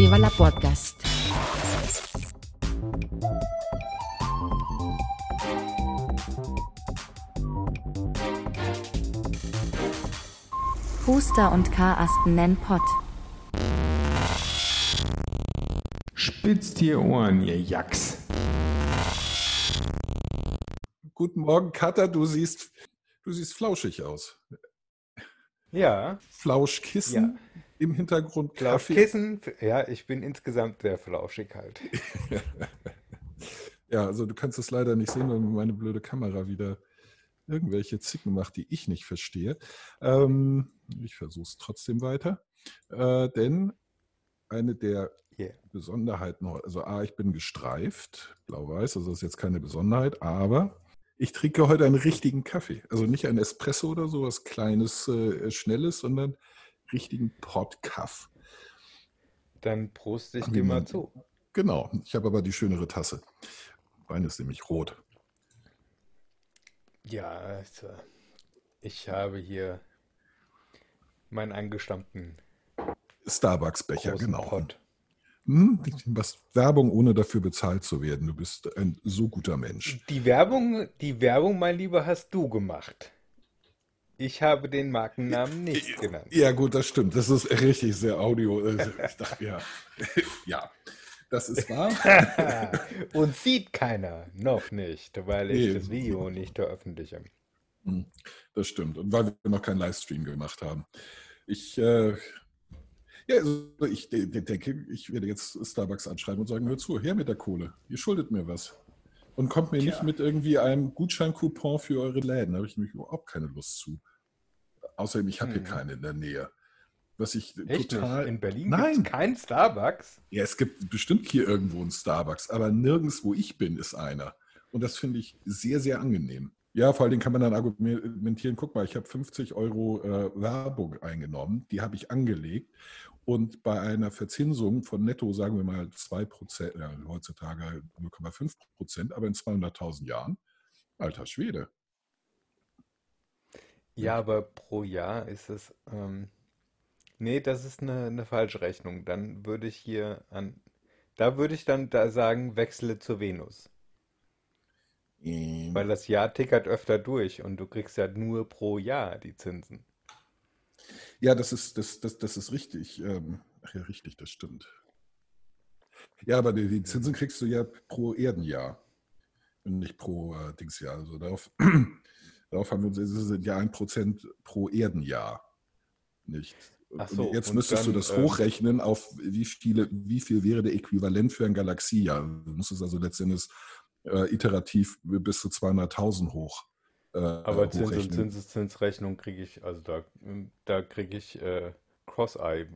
Viva la Podcast. Huster und Karasten nennen Pott. Spitzt ihr Ohren, ihr Jacks. Guten Morgen, Katha, du siehst, du siehst flauschig aus. Ja. Flauschkissen Ja. Im Hintergrund, Kaffee. Flauschkissen, ja, ich bin insgesamt sehr flauschig halt. Ja, also du kannst es leider nicht sehen, weil meine blöde Kamera wieder irgendwelche Zicken macht, die ich nicht verstehe. Ähm, ich versuche es trotzdem weiter. Äh, denn eine der Yeah. Besonderheiten, also A, ich bin gestreift, blau-weiß, also das ist jetzt keine Besonderheit, aber ich trinke heute einen richtigen Kaffee. Also nicht ein Espresso oder so, was Kleines, äh, Schnelles, sondern richtigen Podkaff. Dann prost ich dir mal zu. Genau, ich habe aber die schönere Tasse. Meine ist nämlich rot. Ja, also, ich habe hier meinen angestammten Starbucks-Becher, genau. Pott. Hm, was Werbung, ohne dafür bezahlt zu werden. Du bist ein so guter Mensch. Die Werbung, die Werbung, mein Lieber, hast du gemacht. Ich habe den Markennamen nicht genannt. Ja, gut, das stimmt. Das ist richtig sehr audio. äh, Ich dachte, ja. ja, das ist wahr. Und sieht keiner. Noch nicht, weil ich Nee. das Video nicht veröffentliche. Hm, Das stimmt. Und weil wir noch keinen Livestream gemacht haben. Ich, äh, ja, also ich de de denke, ich werde jetzt Starbucks anschreiben und sagen, hör zu, her mit der Kohle. Ihr schuldet mir was. Und kommt mir nicht Tja. mit irgendwie einem Gutscheincoupon für eure Läden. Da habe ich nämlich überhaupt keine Lust zu. Außerdem, ich habe hier Hm. keine in der Nähe. Was ich Echt total. nicht? In Berlin Nein. gibt es keinen Starbucks? Ja, es gibt bestimmt hier irgendwo einen Starbucks, aber nirgends, wo ich bin, ist einer. Und das finde ich sehr, sehr angenehm. Ja, vor allen Dingen kann man dann argumentieren, guck mal, ich habe 50 Euro äh, Werbung eingenommen, die habe ich angelegt. Und bei einer Verzinsung von netto, sagen wir mal 2 Prozent, ja, heutzutage 0,5 Prozent, aber in 200.000 Jahren, alter Schwede. Ja, aber pro Jahr ist es. Ähm, nee, das ist eine, eine falsche Rechnung. Dann würde ich hier an. Da würde ich dann da sagen, wechsle zur Venus. Ähm, Weil das Jahr tickert öfter durch und du kriegst ja nur pro Jahr die Zinsen. Ja, das ist, das, das, das ist richtig. Ähm, ach ja, richtig, das stimmt. Ja, aber die, die Zinsen kriegst du ja pro Erdenjahr und nicht pro äh, Dingsjahr. Also darauf, darauf haben wir uns, es sind ja ein Prozent pro Erdenjahr. Nicht? So, jetzt müsstest du dann, das ähm, hochrechnen auf wie viele, wie viel wäre der Äquivalent für ein Galaxiejahr. Du musst es also letztendlich äh, iterativ bis zu 200.000 hoch. Äh, Aber Zins- und. Zinseszinsrechnung kriege ich, also da, da kriege ich äh, Cross-Eye.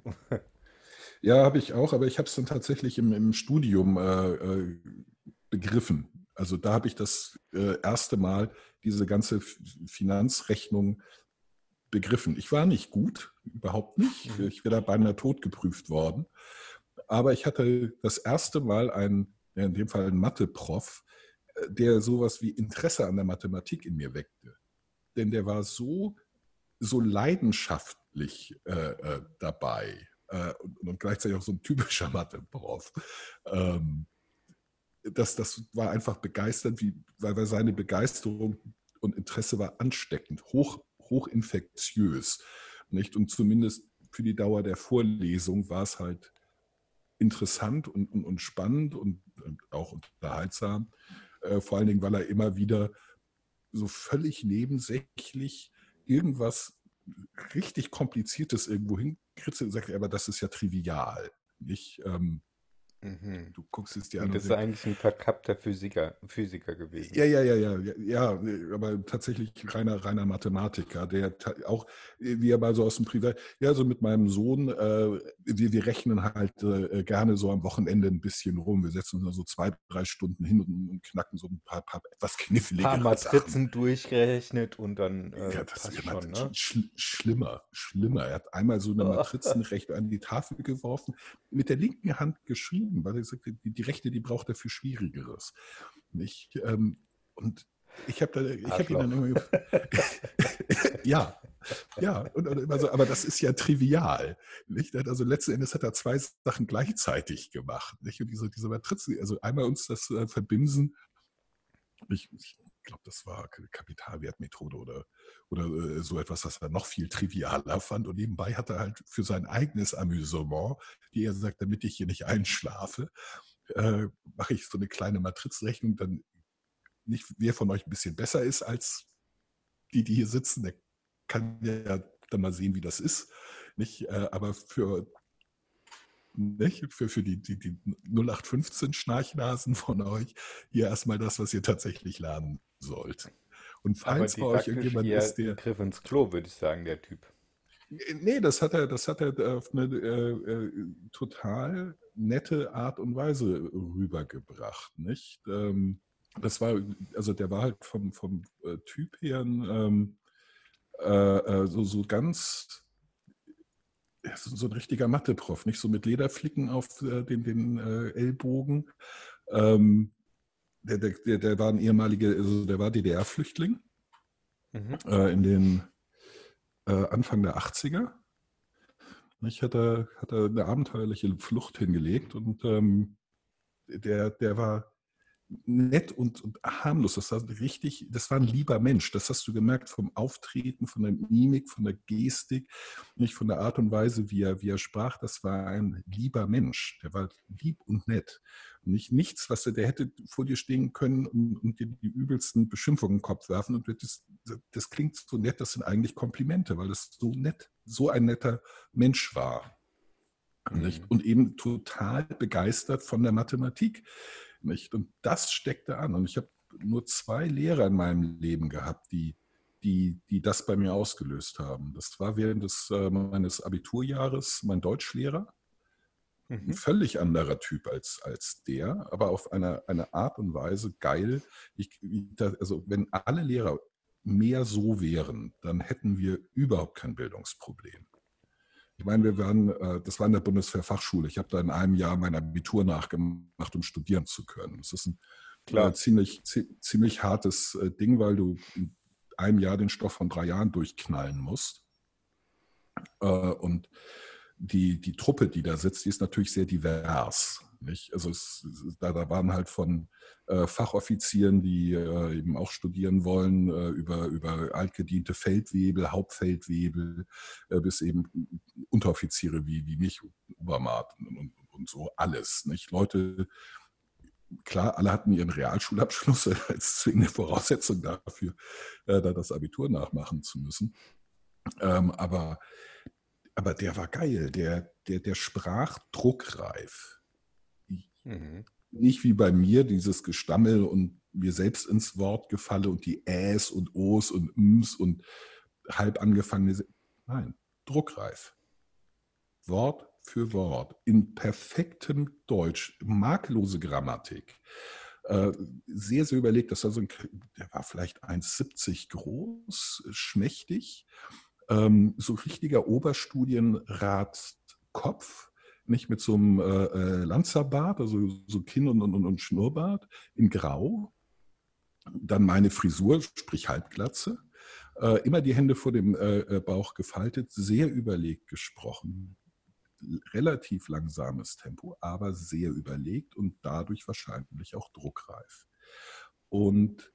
Ja, habe ich auch, aber ich habe es dann tatsächlich im, im Studium äh, äh, begriffen. Also da habe ich das äh, erste Mal diese ganze Finanzrechnung begriffen. Ich war nicht gut, überhaupt nicht. Mhm. Ich wäre da beinahe tot geprüft worden. Aber ich hatte das erste Mal einen, in dem Fall einen Mathe-Prof, äh, der sowas wie Interesse an der Mathematik in mir weckte. Denn der war so, so leidenschaftlich äh, äh, dabei äh, und, und gleichzeitig auch so ein typischer Mathe-Prof. Ähm, das, das war einfach begeisternd, wie, weil, weil seine Begeisterung und Interesse war ansteckend, hoch, hoch infektiös. Nicht? Und zumindest für die Dauer der Vorlesung war es halt interessant und, und, und spannend und, und auch unterhaltsam. Äh, vor allen Dingen, weil er immer wieder so völlig nebensächlich irgendwas richtig Kompliziertes irgendwo hinkritzelt und sagt, aber das ist ja trivial. Nicht? Ähm, Mhm. du guckst es dir an Und das ist eigentlich ein verkappter Physiker, Physiker gewesen. ja, ja, ja, ja, ja, ja, aber tatsächlich reiner, reiner Mathematiker, der auch, wie er mal so aus dem Privat, ja, so mit meinem Sohn, äh, wir, wir rechnen halt äh, gerne so am Wochenende ein bisschen rum. Wir setzen uns da so zwei, drei Stunden hin und, und knacken so ein paar, paar etwas knifflige paar Sachen. Matrizen durchgerechnet und dann äh, Ja, das ist schon, ne? sch schlimmer, schlimmer. Er hat einmal so eine Matrizenrechnung an die Tafel geworfen, mit der linken Hand geschrieben, weil er sagte, die, die rechte, die braucht er für Schwierigeres. Nicht? Ähm, und ich habe da, ich habe ihn dann immer, ja, Ja, und, und immer so, aber das ist ja trivial. Nicht? Also letzten Endes hat er zwei Sachen gleichzeitig gemacht. Nicht? Und diese, diese Matrizen, also einmal uns das äh, Verbinsen, ich, ich glaube, das war Kapitalwertmethode oder, oder äh, so etwas, was er noch viel trivialer fand. Und nebenbei hat er halt für sein eigenes Amüsement, die er sagt, damit ich hier nicht einschlafe, äh, mache ich so eine kleine Matrizenrechnung, dann nicht, wer von euch ein bisschen besser ist als die, die hier sitzen, der kann ja dann mal sehen, wie das ist. Nicht? Äh, aber für, nicht? für, für die, die, die 0815 Schnarchnasen von euch hier erstmal das, was ihr tatsächlich lernen sollt. Und falls bei euch irgendjemand ist, der. Griff ins Klo, würde ich sagen, der Typ. Nee, das hat er, das hat er auf eine äh, äh, total nette Art und Weise rübergebracht, nicht? Ähm, das war, also der war halt vom, vom äh, Typ her ähm, äh, äh, so, so ganz, so ein richtiger Mathe-Prof, nicht so mit Lederflicken auf äh, den, den äh, Ellbogen. Ähm, der, der, der war ein ehemaliger, also der war DDR-Flüchtling mhm. Äh, in den Anfang der 80er. Ich hatte, hatte eine abenteuerliche Flucht hingelegt und ähm, der, der war nett und, und, harmlos. Das war richtig, das war ein lieber Mensch. Das hast du gemerkt vom Auftreten, von der Mimik, von der Gestik, nicht von der Art und Weise, wie er, wie er sprach. Das war ein lieber Mensch. Der war lieb und nett. Nicht nichts, was er, der hätte vor dir stehen können und, und dir die übelsten Beschimpfungen im Kopf werfen. Und das, das klingt so nett, das sind eigentlich Komplimente, weil das so nett, so ein netter Mensch war. Mhm. Und eben total begeistert von der Mathematik. Nicht? Und das steckte an. Und ich habe nur zwei Lehrer in meinem Leben gehabt, die, die, die das bei mir ausgelöst haben. Das war während des, äh, meines Abiturjahres mein Deutschlehrer. Mhm. Ein völlig anderer Typ als, als der, aber auf eine, eine Art und Weise geil. Ich, also wenn alle Lehrer mehr so wären, dann hätten wir überhaupt kein Bildungsproblem. Ich meine, wir waren, äh, das war in der Bundeswehrfachschule. Ich habe da in einem Jahr mein Abitur nachgemacht, um studieren zu können. Das ist ein Klar. Äh, ziemlich, ziemlich hartes äh, Ding, weil du in einem Jahr den Stoff von drei Jahren durchknallen musst. Und die, die Truppe, die da sitzt, die ist natürlich sehr divers. Nicht? Also es, da, da waren halt von äh, Fachoffizieren, die äh, eben auch studieren wollen, äh, über, über altgediente Feldwebel, Hauptfeldwebel, äh, bis eben Unteroffiziere wie, wie mich, Obermaat und, und, und so alles. Nicht? Leute, klar, alle hatten ihren Realschulabschluss als zwingende Voraussetzung dafür, äh, da das Abitur nachmachen zu müssen. Ähm, aber, aber der war geil, der, der, der sprach druckreif. Mhm. Nicht wie bei mir, dieses Gestammel und mir selbst ins Wort gefalle und die Äs und Os und Ms und halb angefangene. Nein, druckreif. Wort für Wort, in perfektem Deutsch, makellose Grammatik. Äh, sehr, sehr überlegt. Das war so ein, der war vielleicht 1,70 groß, schmächtig, ähm, so richtiger Oberstudienrat-Kopf nicht mit so einem äh, äh, Lanzerbart, also so Kinn und, und, und Schnurrbart in Grau. Dann meine Frisur, sprich Halbglatze. Äh, immer die Hände vor dem äh, äh, Bauch gefaltet, sehr überlegt gesprochen. Relativ langsames Tempo, aber sehr überlegt und dadurch wahrscheinlich auch druckreif. Und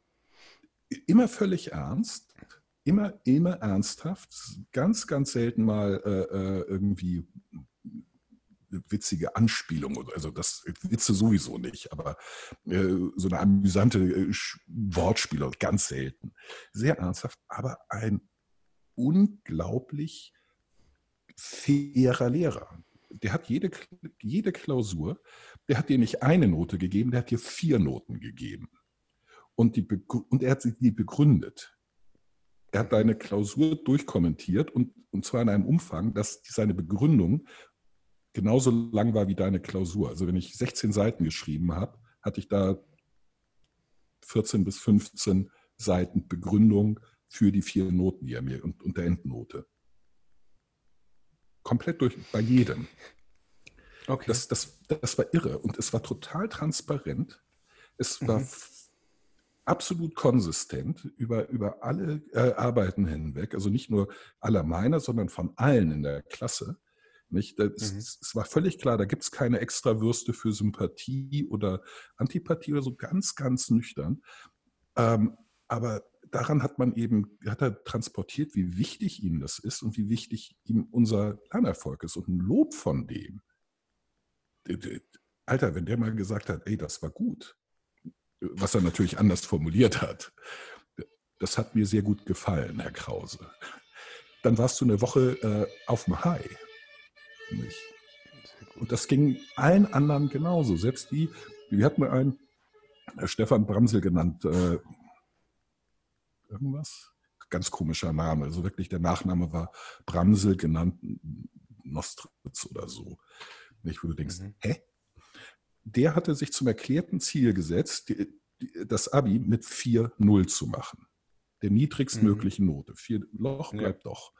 immer völlig ernst, immer, immer ernsthaft, ganz, ganz selten mal äh, irgendwie witzige Anspielung. Also das Witze sowieso nicht, aber äh, so eine amüsante äh, Wortspiele, ganz selten. Sehr ernsthaft, aber ein unglaublich fairer Lehrer. Der hat jede, jede Klausur, der hat dir nicht eine Note gegeben, der hat dir vier Noten gegeben. Und, die, und er hat sie begründet. Er hat deine Klausur durchkommentiert und, und zwar in einem Umfang, dass seine Begründung genauso lang war wie deine Klausur. Also wenn ich 16 Seiten geschrieben habe, hatte ich da 14 bis 15 Seiten Begründung für die vier Noten, die er mir und, und der Endnote. Komplett durch, bei jedem. Okay. Das, das, das war irre und es war total transparent. Es war mhm. absolut konsistent über, über alle äh, Arbeiten hinweg, also nicht nur aller meiner, sondern von allen in der Klasse. Nicht? Das, mhm. Es war völlig klar, da gibt es keine extra Würste für Sympathie oder Antipathie oder so, ganz, ganz nüchtern. Ähm, aber daran hat man eben, hat er transportiert, wie wichtig ihm das ist und wie wichtig ihm unser Lernerfolg ist und ein Lob von dem. Alter, wenn der mal gesagt hat, ey, das war gut, was er natürlich anders formuliert hat, das hat mir sehr gut gefallen, Herr Krause. Dann warst du eine Woche äh, auf dem High. Nicht? Und das ging allen anderen genauso. Selbst die, wir hatten einen, äh, Stefan Bramsel genannt, äh, irgendwas? Ganz komischer Name. Also wirklich der Nachname war Bramsel genannt Nostritz oder so. Nicht, wo du denkst, mhm. hä? Der hatte sich zum erklärten Ziel gesetzt, die, die, das Abi mit 4-0 zu machen. Der niedrigstmöglichen mhm. Note. Vier Loch bleibt ja. doch.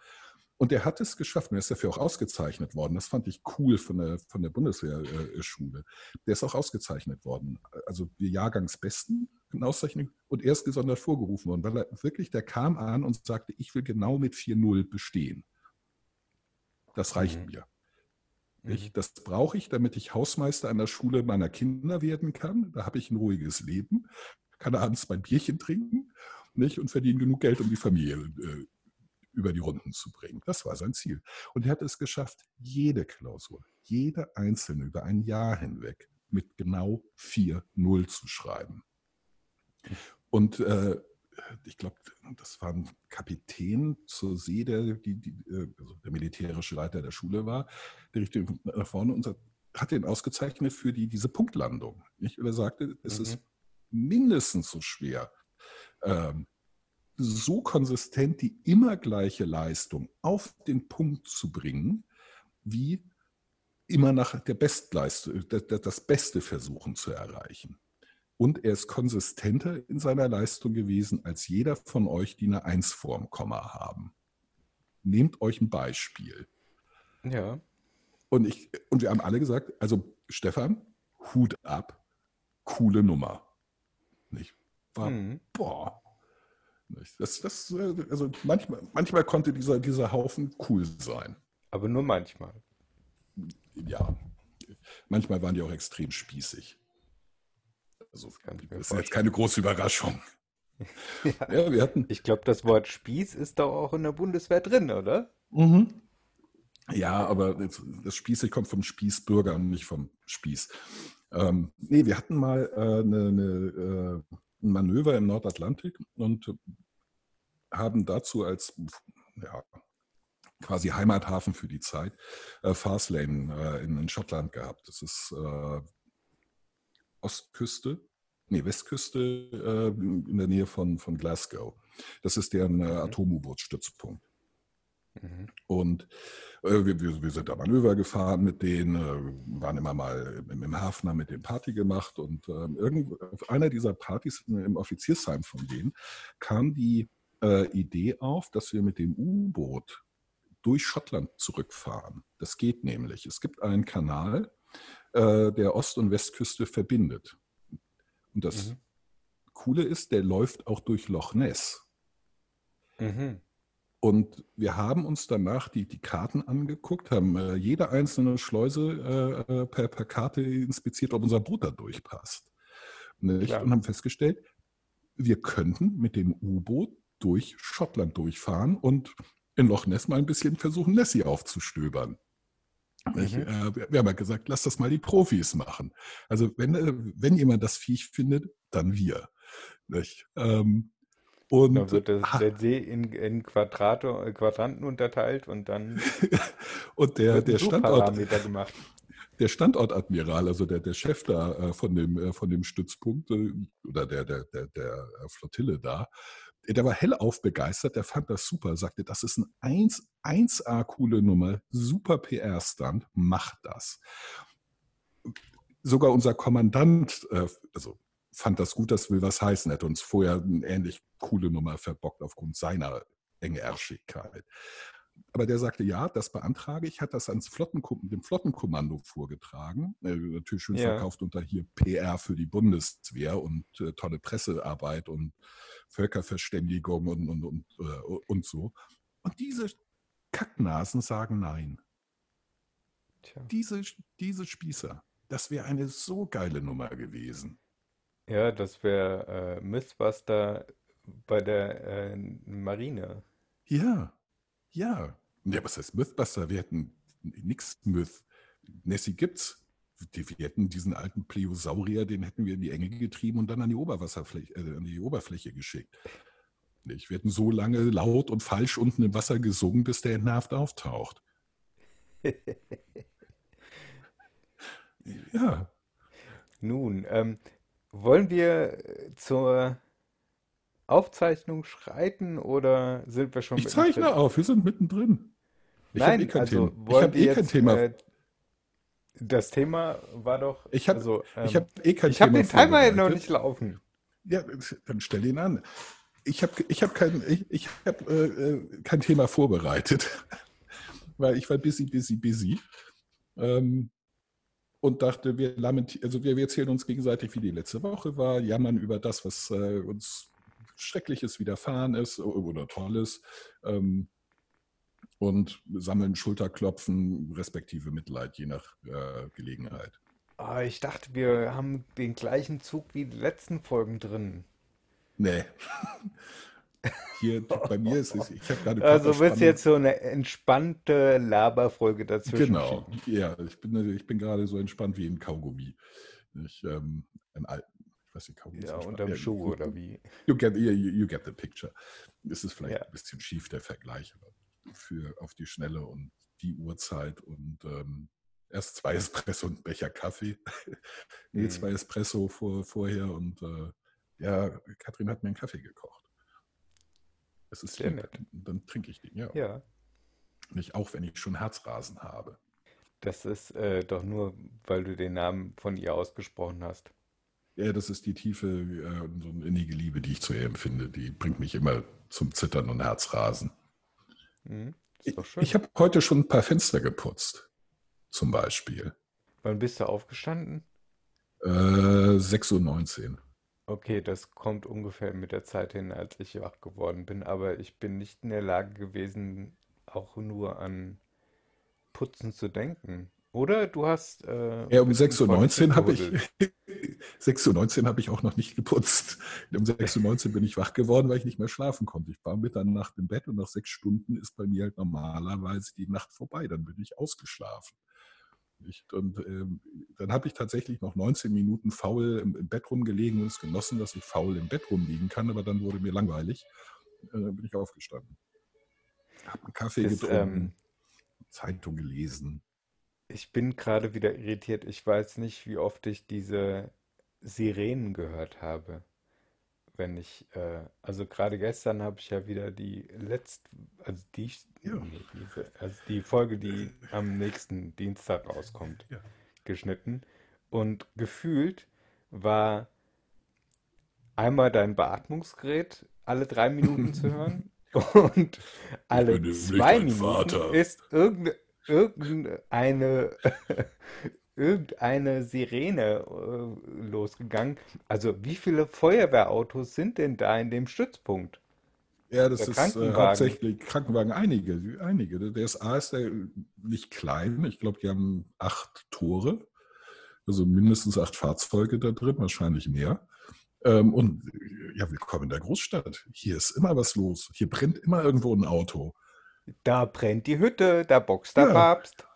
Und er hat es geschafft. Und er ist dafür auch ausgezeichnet worden. Das fand ich cool von der, von der Bundeswehrschule. Der ist auch ausgezeichnet worden. Also wir Jahrgangsbesten, eine Auszeichnung. Und er ist gesondert vorgerufen worden, weil er wirklich, der kam an und sagte, ich will genau mit 4-0 bestehen. Das reicht mhm. mir. Ich, mhm. das brauche ich, damit ich Hausmeister an der Schule meiner Kinder werden kann. Da habe ich ein ruhiges Leben, kann abends mein Bierchen trinken nicht, und verdiene genug Geld, um die Familie äh, über die Runden zu bringen. Das war sein Ziel. Und er hat es geschafft, jede Klausur, jede einzelne über ein Jahr hinweg mit genau 4-0 zu schreiben. Und äh, ich glaube, das war ein Kapitän zur See, der, die, die, äh, also der militärische Leiter der Schule war, der richtete nach vorne und hat ihn ausgezeichnet für die, diese Punktlandung. Nicht? Und er sagte, es mhm. ist mindestens so schwer, ähm, so konsistent die immer gleiche Leistung auf den Punkt zu bringen, wie immer nach der Bestleistung, das Beste versuchen zu erreichen. Und er ist konsistenter in seiner Leistung gewesen als jeder von euch, die eine Eins vorm Komma haben. Nehmt euch ein Beispiel. Ja. Und, ich, und wir haben alle gesagt, also Stefan, Hut ab, coole Nummer. Nicht? War, mhm. boah, das, das, also manchmal, manchmal konnte dieser, dieser Haufen cool sein. Aber nur manchmal. Ja. Manchmal waren die auch extrem spießig. Also, das, das ist jetzt keine große Überraschung. ja. ja, wir hatten. Ich glaube, das Wort Spieß ist doch auch in der Bundeswehr drin, oder? Mhm. Ja, aber das Spießig kommt vom Spießbürger und nicht vom Spieß. Ähm, nee, wir hatten mal äh, eine, eine äh, ein Manöver im Nordatlantik und haben dazu als ja, quasi Heimathafen für die Zeit äh, Farslane äh, in, in, Schottland gehabt. Das ist äh, Ostküste, nee, Westküste äh, in der Nähe von, von Glasgow. Das ist deren äh, Atom-U-Boot-Stützpunkt. Mhm. Und äh, wir, wir, sind da Manöver gefahren mit denen, äh, waren immer mal im, im, Hafen, haben mit denen Party gemacht und äh, irgend, auf einer dieser Partys im Offiziersheim von denen kam die äh, Idee auf, dass wir mit dem U-Boot durch Schottland zurückfahren. Das geht nämlich. Es gibt einen Kanal, äh, der Ost- und Westküste verbindet. Und das mhm. Coole ist, der läuft auch durch Loch Ness. Mhm. Und wir haben uns danach die, die Karten angeguckt, haben äh, jede einzelne Schleuse äh, äh per, per, Karte inspiziert, ob unser Boot da durchpasst. Und haben festgestellt, wir könnten mit dem U-Boot durch Schottland durchfahren und in Loch Ness mal ein bisschen versuchen, Nessie aufzustöbern. Mhm. Ich, äh, wir haben ja gesagt, lass das mal die Profis machen. Also wenn, äh, wenn jemand das Viech findet, dann wir. Ähm, und dann wird das, der See in, in Quadrate, äh, Quadranten unterteilt und dann und der, der Standort gemacht. Der Standortadmiral, also der, der Chef da äh, von, dem, äh, von dem Stützpunkt äh, oder der, der, der, der Flottille da, der war hellauf begeistert, der fand das super, sagte, das ist ein 1, 1A coole Nummer, super PR-Stand, macht das. Sogar unser Kommandant, also fand das gut, das will was heißen, hätte uns vorher eine ähnlich coole Nummer verbockt aufgrund seiner Engärschigkeit. aber der sagte, ja, das beantrage ich, hat das ans Flottenkom dem Flottenkommando vorgetragen. Äh, natürlich schön Ja. verkauft unter hier PR für die Bundeswehr und äh, tolle Pressearbeit und Völkerverständigung und, und, und, äh, und so. Und diese Kacknasen sagen nein. Tja. Diese, diese Spießer, das wäre eine so geile Nummer gewesen. Ja, das wäre äh, Mythbuster bei der äh, Marine. Ja, ja. Ja, was heißt Mythbuster? Wir hätten nix Myth. Nessie gibt's. Die, wir hätten diesen alten Pleosaurier, den hätten wir in die Enge getrieben und dann an die Oberwasserfläche, äh, an die Oberfläche geschickt. Nicht? Wir hätten so lange laut und falsch unten im Wasser gesungen, bis der entnervt auftaucht. Ja, Nun, ähm, wollen wir äh, zur Aufzeichnung schreiten oder sind wir schon ich zeichne mittendrin? auf, wir sind mittendrin. Ich habe Nein, eh kein also Thema. Ich wollen habe wir eh kein jetzt, Thema. äh, das Thema war doch, Ich habe also, ich ähm, hab eh kein ich habe Thema den Timer noch nicht laufen. Ja, dann stell ihn an. Ich habe ich hab kein, ich, ich hab, äh, äh, kein Thema vorbereitet, weil ich war busy, busy, busy. Ähm, und dachte, wir, also wir, wir erzählen uns gegenseitig, wie die letzte Woche war, jammern über das, was äh, uns Schreckliches widerfahren ist oder Tolles ähm, und sammeln Schulterklopfen respektive Mitleid, je nach äh, Gelegenheit. Ah, ich dachte, wir haben den gleichen Zug wie die letzten Folgen drin. Nee. Hier bei mir ist es, ich habe gerade Also wird Körperspannung. jetzt so eine entspannte Laberfolge dazwischen Genau, ja, ich bin, ich bin gerade so entspannt wie ein Kaugummi. Ich, ähm, ein ich weiß nicht, Kaugummi Ja, unterm Ja, Schuh gut. oder wie? You get, you, you get the picture. Es ist vielleicht Ja. ein bisschen schief, der Vergleich, aber für auf die Schnelle und die Uhrzeit und ähm, erst zwei Espresso und ein Becher Kaffee. nee, Mhm. zwei Espresso vor, vorher und äh, ja, Katrin hat mir einen Kaffee gekocht. Es ist Sehr lieb. nett. Und Dann trinke ich den, ja. Ja, Nicht auch, wenn ich schon Herzrasen habe. das ist äh, doch nur, weil du den Namen von ihr ausgesprochen hast. Ja, das ist die tiefe, äh, so eine innige Liebe, die ich zu ihr empfinde. Die bringt mich immer zum Zittern und Herzrasen. Mhm. Ich, Ist doch schön. ich habe heute schon ein paar Fenster geputzt, zum Beispiel. Wann bist du aufgestanden? Äh, 6.19 Uhr. Okay, das kommt ungefähr mit der Zeit hin, als ich wach geworden bin, aber ich bin nicht in der Lage gewesen, auch nur an Putzen zu denken. Oder du hast äh, Ja, um bist in 6.19 Uhr habe ich, gehuddelt. 6.19 Uhr habe ich auch noch nicht geputzt. Um 6.19 Uhr bin ich wach geworden, weil ich nicht mehr schlafen konnte. Ich war Mitternacht im Bett und nach sechs Stunden ist bei mir halt normalerweise die Nacht vorbei. Dann bin ich ausgeschlafen. Ich, und ähm, dann habe ich tatsächlich noch 19 Minuten faul im, im Bett rumgelegen und es genossen, dass ich faul im Bett rumliegen kann, aber dann wurde mir langweilig. Äh, dann bin ich aufgestanden. Habe einen Kaffee Das, getrunken, ähm, Zeitung gelesen. ich bin gerade wieder irritiert. Ich weiß nicht, wie oft ich diese Sirenen gehört habe. Wenn ich, äh, also gerade gestern habe ich ja wieder die letzte, also die, Ja. nee, diese, also die Folge, die am nächsten Dienstag rauskommt, Ja. geschnitten. Und gefühlt war einmal dein Beatmungsgerät alle drei Minuten zu hören und alle zwei Minuten Vater. ist irgende, irgendeine, irgendeine Sirene äh, losgegangen. Also wie viele Feuerwehrautos sind denn da in dem Stützpunkt? Ja, das ist äh, Krankenwagen. hauptsächlich Krankenwagen, einige, einige. Der DSA ist der nicht klein. Ich glaube, die haben acht Tore, also mindestens acht Fahrzeuge da drin, wahrscheinlich mehr. Ähm, und ja, willkommen in der Großstadt. Hier ist immer was los. Hier brennt immer irgendwo ein Auto. Da brennt die Hütte, da boxt der Ja. Papst.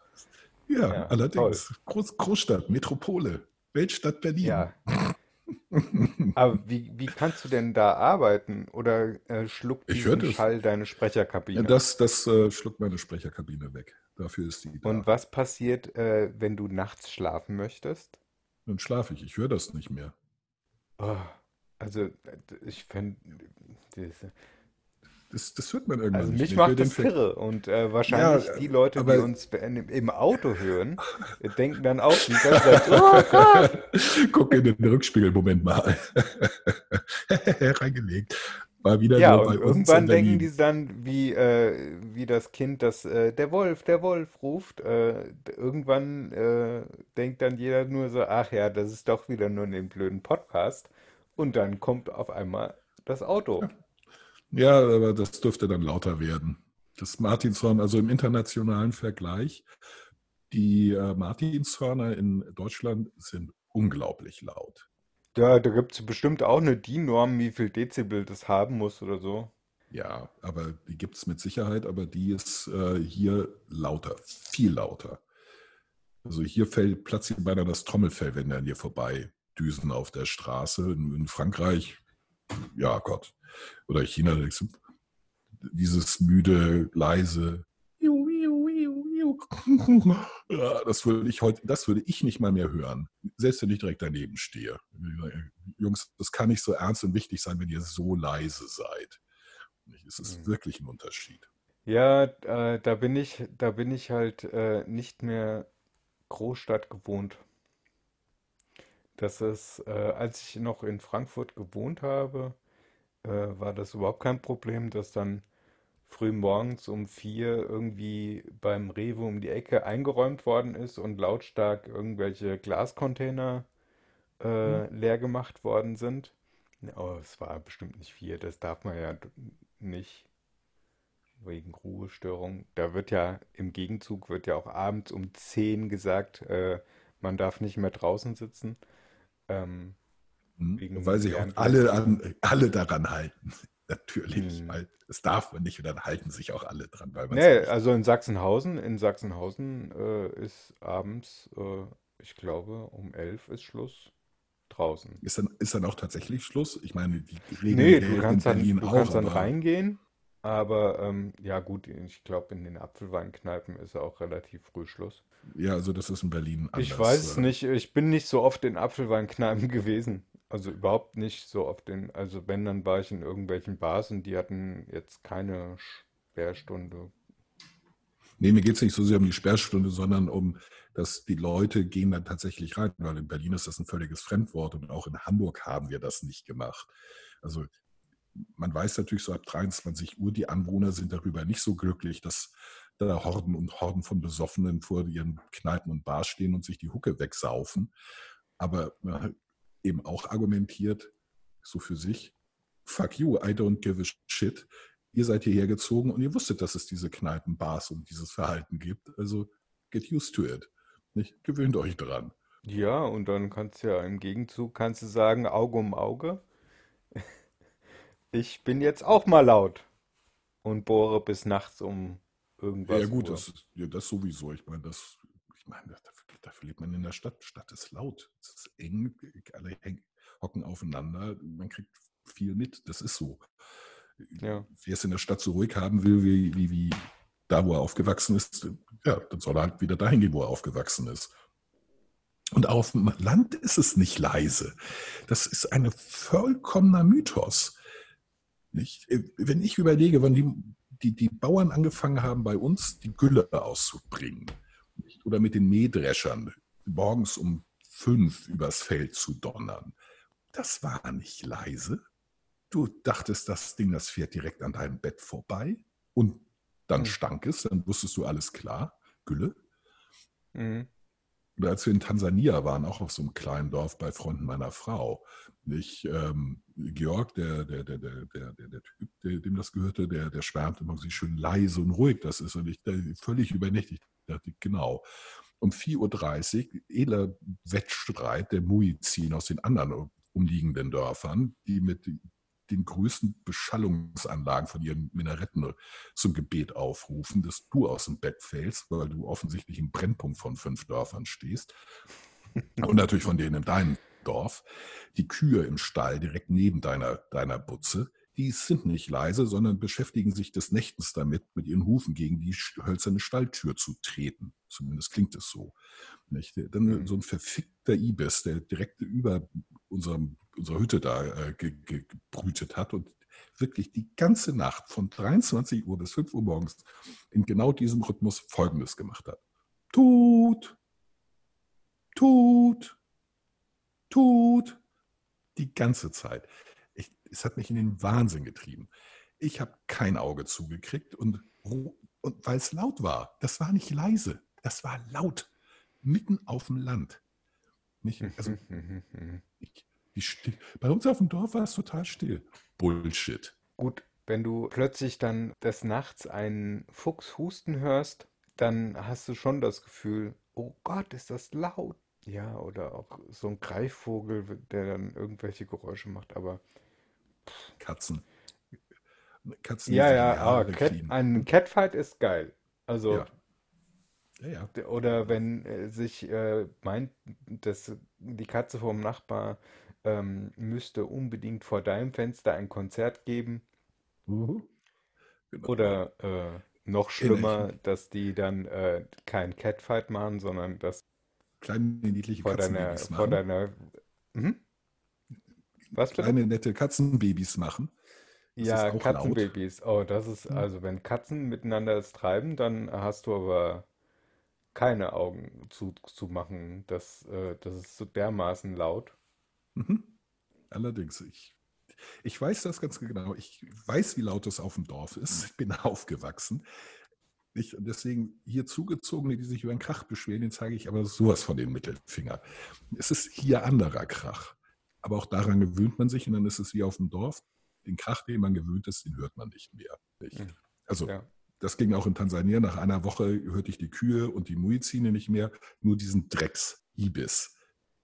Ja, Ja, allerdings. Groß, Großstadt, Metropole, Weltstadt Berlin. Ja. Aber wie, wie kannst du denn da arbeiten? Oder äh, schluckt diesen das. Schall deine Ja, Sprecherkabine? das das äh, schluckt meine Sprecherkabine weg. Dafür ist die da. Und was passiert, äh, wenn du nachts schlafen möchtest? Dann schlafe ich. Ich höre das nicht mehr. Oh, also, äh, ich finde, Das, das hört man irgendwann also nicht mich macht das kirre. Und äh, wahrscheinlich Ja, die Leute, die uns im Auto hören, denken dann auch die ganze Zeit, oh Gott. Guck in den Rückspiegel, Moment mal. Reingelegt. War wieder Ja, nur und bei uns irgendwann in denken die dann, wie, äh, wie das Kind, das äh, der Wolf, der Wolf ruft. Äh, irgendwann äh, denkt dann jeder nur so, ach ja, das ist doch wieder nur ein blöden Podcast. Und dann kommt auf einmal das Auto. Ja, aber das dürfte dann lauter werden. Das Martinshorn, also im internationalen Vergleich, die äh, Martinshörner in Deutschland sind unglaublich laut. Ja, da gibt es bestimmt auch eine DIN-Norm, wie viel Dezibel das haben muss oder so. Ja, aber die gibt es mit Sicherheit, aber die ist äh, hier lauter, viel lauter. Also hier fällt platzt beinahe das Trommelfell, wenn der an dir vorbei düsen auf der Straße. In, in Frankreich, ja Gott. Oder China, dieses müde, leise. Ja, das würde ich heute, das würde ich nicht mal mehr hören, selbst wenn ich direkt daneben stehe. Jungs, das kann nicht so ernst und wichtig sein, wenn ihr so leise seid. Es ist Hm. wirklich ein Unterschied. Ja, äh, da bin ich, da bin ich halt äh, nicht mehr Großstadt gewohnt. Das ist, äh, als ich noch in Frankfurt gewohnt habe, äh, war das überhaupt kein Problem, dass dann früh morgens um vier irgendwie beim Rewe um die Ecke eingeräumt worden ist und lautstark irgendwelche Glascontainer äh, leer gemacht worden sind. Oh, es war bestimmt nicht vier, das darf man ja nicht wegen Ruhestörung. Da wird ja im Gegenzug wird ja auch abends um zehn gesagt, äh, man darf nicht mehr draußen sitzen, ähm, Hm? Wegen Weil sich auch alle, an, alle daran halten. Natürlich, Hm. weil es darf man nicht und dann halten sich auch alle dran, weil Nee, also in Sachsenhausen, in Sachsenhausen äh, ist abends, äh, ich glaube, um elf ist Schluss draußen. Ist dann, ist dann auch tatsächlich Schluss? Ich meine, die Regeln Nee, du gelten in kannst dann, Berlin du auch, kannst dann reingehen, aber ähm, ja gut, ich glaube, in den Apfelweinkneipen ist auch relativ früh Schluss. ja, also das ist in Berlin Ich anders. weiß es nicht, ich bin nicht so oft in Apfelweinkneipen gewesen. Also überhaupt nicht so oft in, also wenn, dann war ich in irgendwelchen Bars und die hatten jetzt keine Sperrstunde. Nee, mir geht es nicht so sehr um die Sperrstunde, sondern um, dass die Leute gehen dann tatsächlich rein, weil in Berlin ist das ein völliges Fremdwort und auch in Hamburg haben wir das nicht gemacht. Also man weiß natürlich so ab 23 Uhr, die Anwohner sind darüber nicht so glücklich, dass da Horden und Horden von Besoffenen vor ihren Kneipen und Bars stehen und sich die Hucke wegsaufen. Aber eben auch argumentiert, so für sich, fuck you, I don't give a shit. Ihr seid hierher gezogen und ihr wusstet, dass es diese Kneipen, Bars und dieses Verhalten gibt. Also get used to it. Nicht? Gewöhnt euch dran. Ja, und dann kannst du ja im Gegenzug kannst du sagen, Auge um Auge. Ich bin jetzt auch mal laut und bohre bis nachts um Ja irgendwas gut, Uhr. das, ja, das sowieso. Ich meine, das, ich meine, dafür, dafür lebt man in der Stadt. Stadt ist laut. Es ist eng, alle hocken aufeinander. Man kriegt viel mit. Das ist so. Ja. Wer es in der Stadt so ruhig haben will, wie, wie, wie da, wo er aufgewachsen ist, ja, dann soll er halt wieder dahin gehen, wo er aufgewachsen ist. Und auf dem Land ist es nicht leise. Das ist ein vollkommener Mythos. Nicht? Wenn ich überlege, wann die, die, die Bauern angefangen haben, bei uns die Gülle auszubringen? Oder mit den Mähdreschern morgens um fünf übers Feld zu donnern, das war nicht leise. Du dachtest, das Ding, das fährt direkt an deinem Bett vorbei und dann Hm. stank es, dann wusstest du alles klar, Gülle. Mhm. Oder als wir in Tansania waren, auch auf so einem kleinen Dorf bei Freunden meiner Frau, nicht, ähm, Georg, der, der, der, der, der, der, Typ, dem das gehörte, der, der schwärmte immer, wie schön leise und ruhig das ist. Und ich da, völlig übernächtigt dachte, genau. Um 4.30 Uhr, edler Wettstreit der Muizin aus den anderen umliegenden Dörfern, die mit den größten Beschallungsanlagen von ihren Minaretten zum Gebet aufrufen, dass du aus dem Bett fällst, weil du offensichtlich im Brennpunkt von fünf Dörfern stehst. Und natürlich von denen in deinem Dorf. Die Kühe im Stall direkt neben deiner, deiner Butze, die sind nicht leise, sondern beschäftigen sich des Nächtens damit, mit ihren Hufen gegen die hölzerne Stalltür zu treten. Zumindest klingt es so. Nicht? Dann Mhm. so ein verfickter Ibis, der direkt über unserem, unserer Hütte da äh, ge, ge, gebrütet hat und wirklich die ganze Nacht von 23 Uhr bis 5 Uhr morgens in genau diesem Rhythmus Folgendes gemacht hat. Tut, tut, tut, die ganze Zeit. Ich, es hat mich in den Wahnsinn getrieben. Ich habe kein Auge zugekriegt und, und weil es laut war, das war nicht leise, das war laut, mitten auf dem Land. Nicht, also, ich, still. Bei uns auf dem Dorf war es total still. Bullshit. Gut, wenn du plötzlich dann des Nachts einen Fuchs husten hörst, dann hast du schon das Gefühl, oh Gott, ist das laut. Ja, oder auch so ein Greifvogel, der dann irgendwelche Geräusche macht, aber. Katzen. Katzen. Ja, ja, aber Cat, ein Catfight ist geil. Also. Ja. Ja, ja. Oder wenn äh, sich äh, meint, dass die Katze vom Nachbar ähm, müsste unbedingt vor deinem Fenster ein Konzert geben. Mhm. Genau. Oder äh, noch schlimmer, dass die dann äh, kein Catfight machen, sondern das kleine niedliche vor deiner, Katzenbabys vor deiner, hm? Was bitte? Kleine nette Katzenbabys machen. Das Ja. Katzenbabys. Oh, das ist, also wenn Katzen miteinander es treiben, dann hast du aber keine Augen zu, zu machen. Das, äh, das ist so dermaßen laut. Mhm. Allerdings, ich, ich weiß das ganz genau. Ich weiß, wie laut es auf dem Dorf ist. Ich bin aufgewachsen. Ich, deswegen hier Zugezogene, die sich über den Krach beschweren, den zeige ich aber sowas von den Mittelfinger. Es ist hier anderer Krach. Aber auch daran gewöhnt man sich und dann ist es wie auf dem Dorf. Den Krach, den man gewöhnt ist, den hört man nicht mehr. Nicht? Hm. Also Ja. das ging auch in Tansania. Nach einer Woche hörte ich die Kühe und die Muizine nicht mehr. Nur diesen Drecks-Ibis,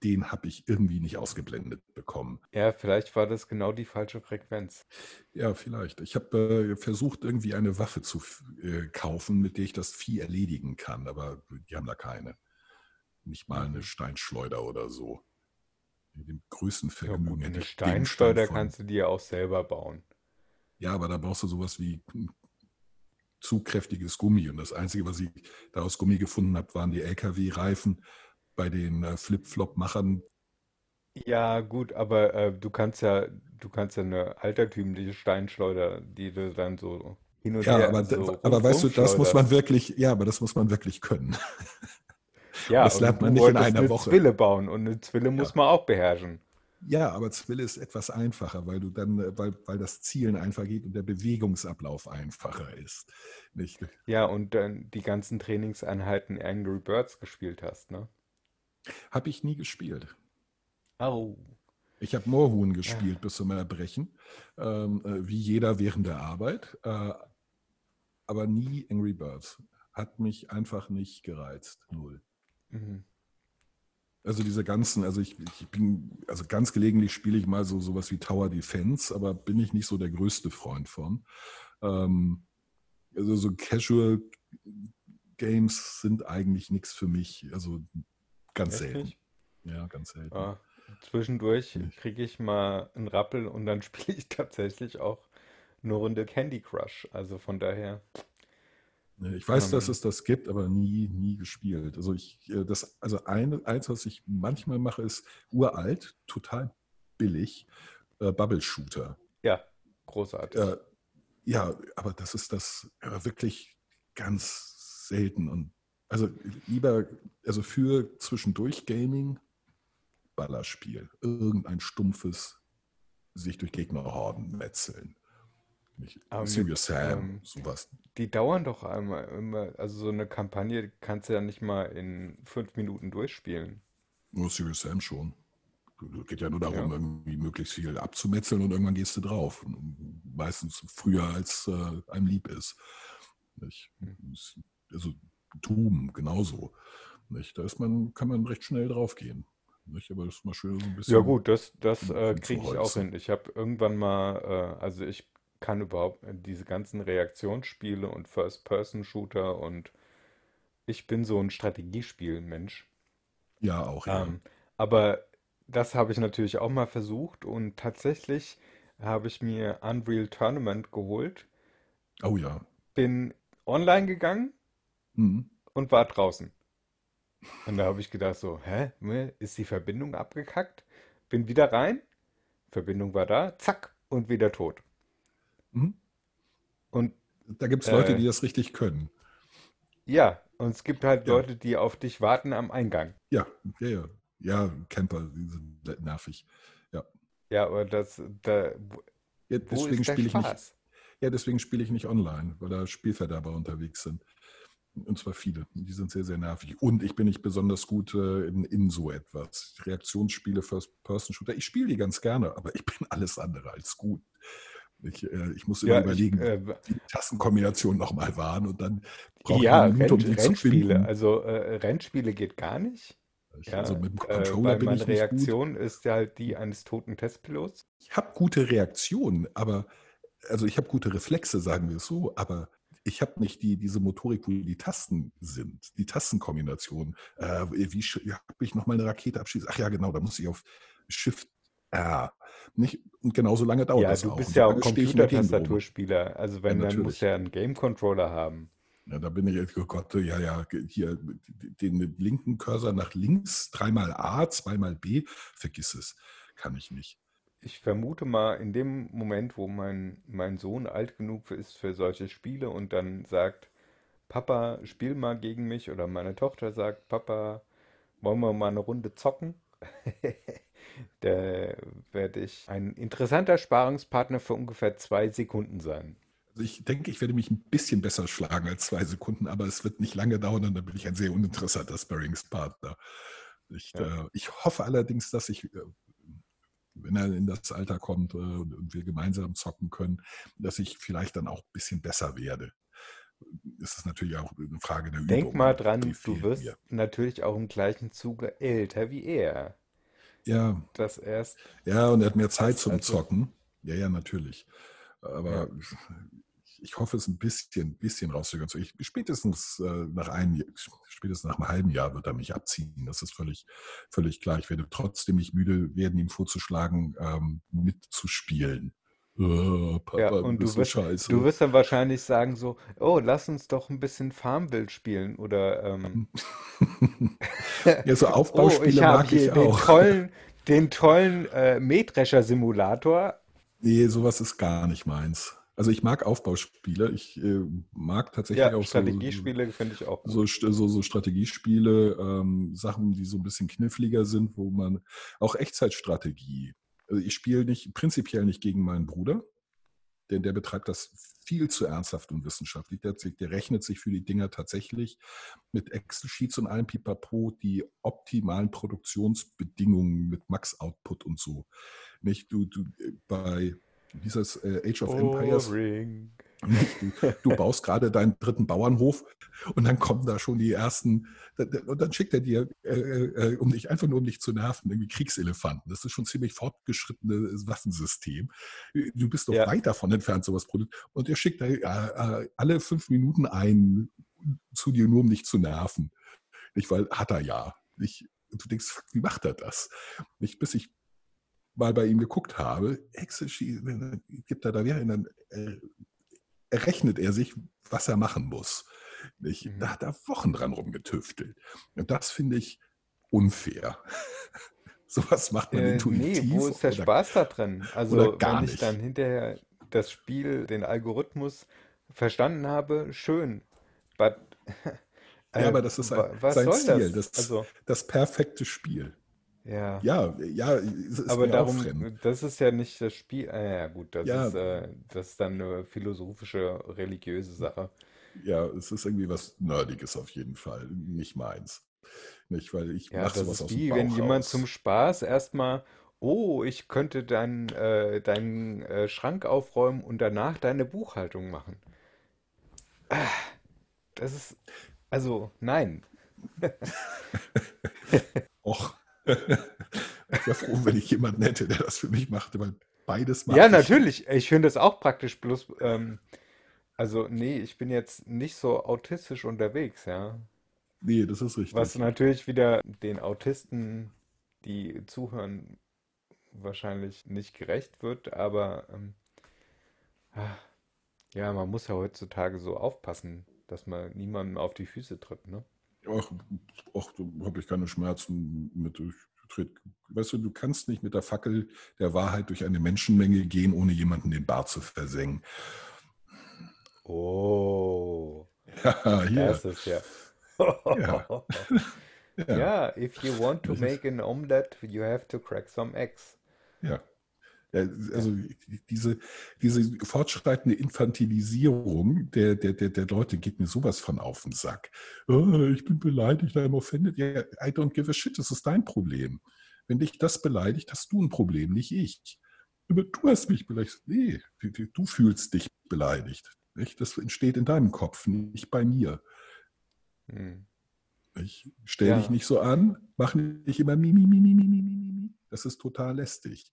den habe ich irgendwie nicht ausgeblendet bekommen. Ja, vielleicht war das genau die falsche Frequenz. Ja, vielleicht. Ich habe äh, versucht, irgendwie eine Waffe zu äh, kaufen, mit der ich das Vieh erledigen kann, aber die haben da keine. Nicht mal eine Mhm. Steinschleuder oder so. Mit dem größten Ja Vergnügen hätte eine Steinschleuder kannst du dir auch selber bauen. Ja, aber da brauchst du sowas wie zugkräftiges Gummi. Und das Einzige, was ich da aus Gummi gefunden habe, waren die LKW-Reifen bei den äh, Flip-Flop-Machern. Ja, gut, aber äh, du kannst ja, du kannst ja eine altertümliche Steinschleuder, die du dann so hin und Ja, her aber, so aber weißt du, das muss man wirklich, ja, aber das muss man wirklich können. Ja, das lernt man nicht in einer eine Woche. Zwille bauen und eine Zwille muss Ja. man auch beherrschen. Ja, aber Zwille ist etwas einfacher, weil du dann, äh, weil, weil das Zielen einfach geht und der Bewegungsablauf einfacher ist. Nicht? Ja, und dann die ganzen Trainingseinheiten Angry Birds gespielt hast, ne? Habe ich nie gespielt. Au. Ich habe Moorhuhn Ja. gespielt bis zum Erbrechen, ähm, äh, wie jeder während der Arbeit, äh, aber nie Angry Birds. Hat mich einfach nicht gereizt. Null. Mhm. Also diese ganzen, also ich, ich bin, also ganz gelegentlich spiele ich mal so sowas wie Tower Defense, aber bin ich nicht so der größte Freund von. Ähm, also so Casual Games sind eigentlich nichts für mich. Also ganz Echt selten. Ja, ganz selten. Ja. Zwischendurch kriege ich mal einen Rappel und dann spiele ich tatsächlich auch eine Runde Candy Crush. Also von daher, Ich weiß, dass es das gibt, aber nie, nie gespielt. Also ich, äh, das, also eine, eins, was ich manchmal mache, ist uralt, total billig, äh, Bubble Shooter. ja, großartig. Äh, ja, aber das ist das äh, wirklich ganz selten und also lieber, also für zwischendurch Gaming, Ballerspiel, irgendein stumpfes sich durch Gegnerhorden metzeln. Nicht, Aber mit, Serious Sam, ähm, sowas. die dauern doch einmal immer, also so eine Kampagne kannst du ja nicht mal in fünf Minuten durchspielen. Nur Serious Sam schon. Geht ja nur darum, Ja. irgendwie möglichst viel abzumetzeln und irgendwann gehst du drauf. Meistens früher, als äh, einem lieb ist. Nicht? Hm. Also Doom genauso. Nicht? Da ist man, kann man recht schnell draufgehen. Nicht? Aber das ist mal schön so ein Ja bisschen gut, das, das äh, kriege ich auch hin. Ich habe irgendwann mal, äh, also ich kann überhaupt äh, diese ganzen Reaktionsspiele und First-Person-Shooter und ich bin so ein Strategiespiel-Mensch. Ja, auch, ja. Ähm, aber das habe ich natürlich auch mal versucht und tatsächlich habe ich mir Unreal Tournament geholt, Oh ja. bin online gegangen Mhm. und war draußen. Und da habe ich gedacht so, hä, ist die Verbindung abgekackt? Bin wieder rein, Verbindung war da, zack, und wieder tot. Mhm. Und Da gibt es Leute, äh, die das richtig können. ja, und es gibt halt Ja, Leute, die auf dich warten am Eingang. ja, ja, ja. Ja, Camper, die sind nervig. Ja. Ja, aber das, da, Ja, deswegen spiele ich nicht, ja, deswegen spiele ich nicht online, weil da Spielverderber unterwegs sind. Und zwar viele. Die sind sehr, sehr nervig. Und ich bin nicht besonders gut äh, in, in so etwas. Reaktionsspiele, First-Person-Shooter. Ich spiele die ganz gerne, aber ich bin alles andere als gut. Ich, äh, ich muss immer Ja, ich, überlegen, äh, wie die Tassenkombinationen nochmal waren. Und dann brauche ich ja, eine Minute, um die zu Rennspiele. finden. Also äh, Rennspiele geht gar nicht. Ich, Ja, also mit dem äh, Controller bin meine ich nicht gut. Reaktion ist ja halt die eines toten Testpilots. Ich habe gute Reaktionen, aber also ich habe gute Reflexe, sagen wir es so, aber ich habe nicht die, diese Motorik, wo die Tasten sind, die Tastenkombination. Äh, wie habe ich nochmal eine Rakete abschießen? Ach ja, genau, da muss ich auf Shift R. Nicht, und genauso lange dauert Ja, das du auch. bist ja auch in der Gegend rum. Computertastaturspieler. Also Ja, wenn, dann musst du ja einen Game-Controller haben. Ja, da bin ich, oh Gott, ja, ja, hier den linken Cursor nach links, dreimal A, zweimal B, vergiss es, kann ich nicht. Ich vermute mal, in dem Moment, wo mein, mein Sohn alt genug ist für solche Spiele und dann sagt, Papa, spiel mal gegen mich, oder meine Tochter sagt, Papa, wollen wir mal eine Runde zocken? Da werde ich ein interessanter Sparingspartner für ungefähr zwei Sekunden sein. Also ich denke, ich werde mich ein bisschen besser schlagen als zwei Sekunden, aber es wird nicht lange dauern und dann bin ich ein sehr uninteressanter Sparringspartner. Ich, Ja. äh, ich hoffe allerdings, dass ich, äh, wenn er in das Alter kommt äh, und wir gemeinsam zocken können, dass ich vielleicht dann auch ein bisschen besser werde. Es ist natürlich auch eine Frage der Denk Übung. mal Die dran, du wirst mir. natürlich auch im gleichen Zuge älter wie er. Ja, Das erst, ja, und er hat mehr Zeit zum also, Zocken. Ja, ja, natürlich. ja. Aber ich hoffe, es ein bisschen, bisschen rauszögern. Ich, spätestens äh, nach einem, spätestens nach einem halben Jahr wird er mich abziehen. Das ist völlig, völlig klar. Ich werde trotzdem nicht müde werden, ihm vorzuschlagen, ähm, mitzuspielen. Ja, Papa, du und du so wirst, du scheiße. wirst dann wahrscheinlich sagen so, oh, lass uns doch ein bisschen Farmville spielen oder ähm, Ja, so oh, Aufbauspiele habe mag ich hier den auch. tollen, den tollen äh, Mähdrescher-Simulator. Nee, sowas ist gar nicht meins. Also ich mag Aufbauspiele. Ich äh, mag tatsächlich Ja, auch so, Strategiespiele finde ich auch so, so, so Strategiespiele, ähm, Sachen, die so ein bisschen kniffliger sind, wo man auch Echtzeitstrategie. Also ich spiele nicht prinzipiell nicht gegen meinen Bruder, denn der betreibt das viel zu ernsthaft und wissenschaftlich. Der, der rechnet sich für die Dinger tatsächlich mit Excel-Sheets und allem Pipapo die optimalen Produktionsbedingungen mit Max-Output und so. Nicht du, du äh, bei dieses äh, Age of Empires Boring. Du, du baust gerade deinen dritten Bauernhof und dann kommen da schon die ersten, und dann schickt er dir, äh, äh, um dich einfach nur um dich zu nerven, irgendwie Kriegselefanten. Das ist schon ein ziemlich fortgeschrittenes Waffensystem. Du bist doch Ja, weit davon entfernt, sowas produziert. Und er schickt da äh, äh, alle fünf Minuten einen zu dir, nur um dich zu nerven. Nicht, weil hat er ja. Und du denkst, fuck, wie macht er das? Nicht, bis ich mal bei ihm geguckt habe, Excel gibt er da wieder in dann äh, errechnet er sich, was er machen muss. Nicht? mhm. Da hat er Wochen dran rumgetüftelt. Und das finde ich unfair. Sowas macht man Äh, nee, intuitiv wo ist der oder, Spaß da drin? Also, gar wenn ich nicht. dann hinterher das Spiel, den Algorithmus verstanden habe, schön. But, Ja, äh, aber das ist ein, sein Ziel, das? das, Also, das perfekte Spiel. Ja. Ja, ja, es ist Aber mir auch darum, fremd. das ist ja nicht das Spiel. Ah, ja, gut, das Ja, ist, äh, das ist dann eine philosophische, religiöse Sache. ja, es ist irgendwie was Nerdiges auf jeden Fall, nicht meins. Nicht, weil ich Ja, mache das sowas ist aus dem wie, wenn Bauch jemand zum raus. Spaß erstmal, oh, ich könnte deinen äh, deinen äh, Schrank aufräumen und danach deine Buchhaltung machen. Das ist, also, nein. Ich wäre froh, wenn ich jemanden hätte, der das für mich machte, weil beides Ja, mag ich. natürlich. Ich finde das auch praktisch. Bloß, ähm, also, nee, ich bin jetzt nicht so autistisch unterwegs, ja. Nee, das ist Was richtig. natürlich wieder den Autisten, die zuhören, wahrscheinlich nicht gerecht wird, aber ähm, ah, ja, man muss ja heutzutage so aufpassen, dass man niemandem auf die Füße tritt, ne? Ach, ach da habe ich keine Schmerzen mit. Weißt du, du kannst nicht mit der Fackel der Wahrheit durch eine Menschenmenge gehen, ohne jemanden den Bart zu versengen. Oh, Ja, hier. das ist ja. Ja, ja, Ja, if you want to make an omelette, you have to crack some eggs. ja. Also diese, diese fortschreitende Infantilisierung der, der, der, der Leute geht mir sowas von auf den Sack. Oh, ich bin beleidigt, I'm offended. Ja, I don't give a shit, das ist dein Problem. Wenn dich das beleidigt, hast du ein Problem, nicht ich. Aber du hast mich beleidigt. Nee, du fühlst dich beleidigt. Das entsteht in deinem Kopf, nicht bei mir. Hm. Ich stelle ja. dich nicht so an, mach nicht immer mi, mi, mi, mi, mi, mi, mi. Das ist total lästig.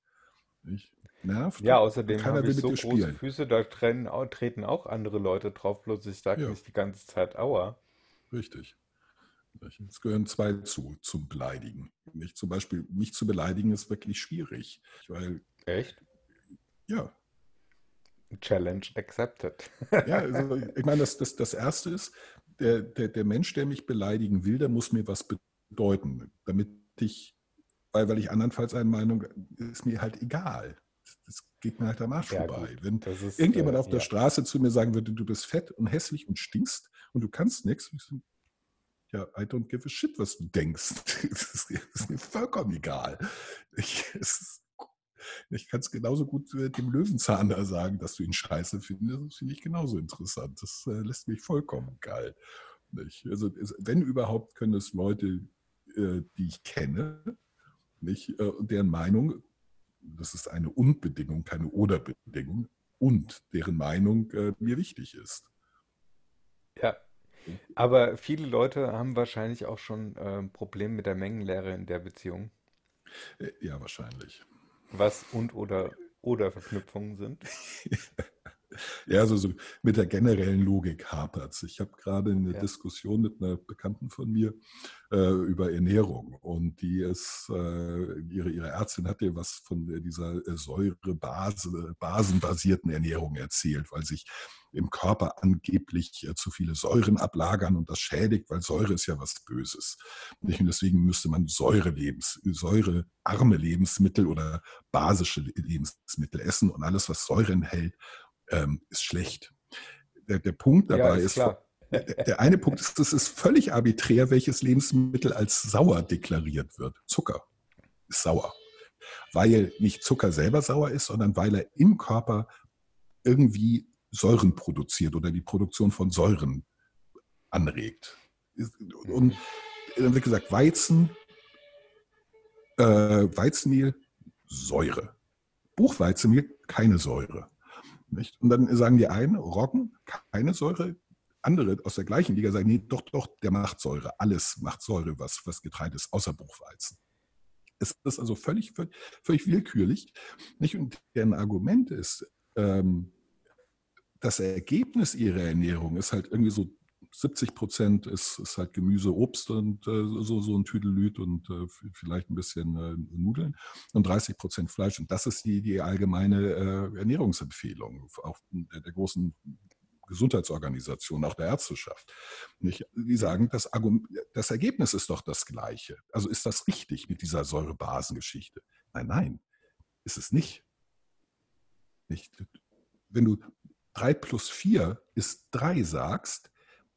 Ich, nervt. Ja, außerdem habe ich so große spielen. Füße, da trennen, treten auch andere Leute drauf, bloß ich sage ja. nicht die ganze Zeit Aua. Richtig. Es gehören zwei zu, zum Beleidigen. Nicht zum Beispiel, mich zu beleidigen ist wirklich schwierig. Weil, Echt? Ja. Challenge accepted. ja, also ich meine, das, das, das Erste ist, der, der, der Mensch, der mich beleidigen will, der muss mir was bedeuten, damit ich weil, weil ich andernfalls eine Meinung, ist mir halt egal. Das geht mir halt am Arsch ja, vorbei. Gut, Wenn ist, irgendjemand äh, auf der ja. Straße zu mir sagen würde, du bist fett und hässlich und stinkst und du kannst nichts, ja, I don't give a shit, was du denkst. Das ist, das ist mir vollkommen egal. Ich, ich kann es genauso gut äh, dem Löwenzahn da sagen, dass du ihn scheiße findest. Das finde ich genauso interessant. Das äh, lässt mich vollkommen geil. Nicht? Also, wenn überhaupt, können es Leute, äh, die ich kenne, nicht? Äh, deren Meinung, das ist eine Und-Bedingung, keine Oder-Bedingung, und deren Meinung äh, mir wichtig ist. Ja, aber viele Leute haben wahrscheinlich auch schon äh, ein Problem mit der Mengenlehre in der Beziehung. Äh, ja, wahrscheinlich. Was und oder oder Verknüpfungen sind. Ja, also so mit der generellen Logik hapert es. Ich habe gerade eine ja. Diskussion mit einer Bekannten von mir äh, über Ernährung und die ist, äh, ihre, ihre Ärztin hat ihr was von dieser äh, Säure-basenbasierten Ernährung erzählt, weil sich im Körper angeblich äh, zu viele Säuren ablagern und das schädigt, weil Säure ist ja was Böses. Und deswegen müsste man Säurelebens, säurearme Lebensmittel oder basische Lebensmittel essen und alles, was Säure enthält, ähm, ist schlecht. Der, der Punkt dabei ja, ist, ist der, eine Punkt ist, es ist völlig arbiträr, welches Lebensmittel als sauer deklariert wird. Zucker ist sauer. Weil nicht Zucker selber sauer ist, sondern weil er im Körper irgendwie Säuren produziert oder die Produktion von Säuren anregt. Und dann wird gesagt, Weizen, äh, Weizenmehl, Säure. Buchweizenmehl, keine Säure. Nicht? Und dann sagen die einen, Roggen, keine Säure. Andere aus der gleichen Liga sagen, nee, doch, doch, der macht Säure. Alles macht Säure, was, was Getreide ist, außer Buchweizen. Es ist also völlig, völlig, völlig willkürlich. Nicht? Und deren Argument ist, ähm, das Ergebnis ihrer Ernährung ist halt irgendwie so 70 Prozent ist, ist, halt Gemüse, Obst und äh, so, so ein Tüdelüt und äh, vielleicht ein bisschen äh, Nudeln und 30 Prozent Fleisch. Und das ist die, die allgemeine äh, Ernährungsempfehlung auch der, großen Gesundheitsorganisation, auch der Ärzteschaft. Nicht? Die sagen, das, das Ergebnis ist doch das gleiche. Also ist das richtig mit dieser Säurebasengeschichte? Nein, nein, ist es nicht. nicht. Wenn du 3 plus 4 ist 3 sagst,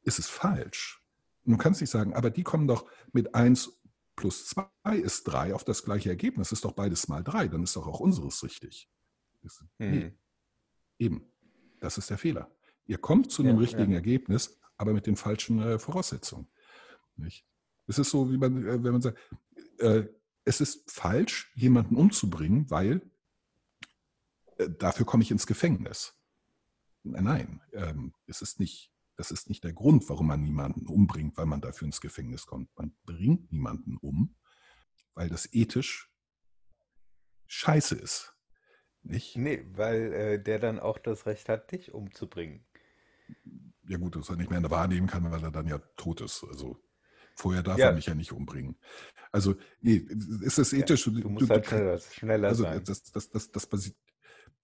ist es falsch. du kannst nicht sagen, aber die kommen doch mit 1 plus 2 ist 3 auf das gleiche Ergebnis. Ist doch beides mal 3, dann ist doch auch unseres richtig. Das, nee. Hm. Eben, das ist der Fehler. Ihr kommt zu einem ja, richtigen ja. Ergebnis, aber mit den falschen äh, Voraussetzungen. Nicht? Es ist so, wie man, äh, wenn man sagt, äh, es ist falsch, jemanden umzubringen, weil äh, dafür komme ich ins Gefängnis. Nein, nein, ähm, es ist nicht das ist nicht der Grund, warum man niemanden umbringt, weil man dafür ins Gefängnis kommt. Man bringt niemanden um, weil das ethisch scheiße ist. Nicht? Nee, weil äh, der dann auch das Recht hat, dich umzubringen. Ja gut, dass er nicht mehr wahrnehmen kann, weil er dann ja tot ist. Also vorher darf ja. er mich ja nicht umbringen. Also nee, ist das ethisch? Ja, du musst du, halt schneller, schneller also, sein. Das, das, das, das, das,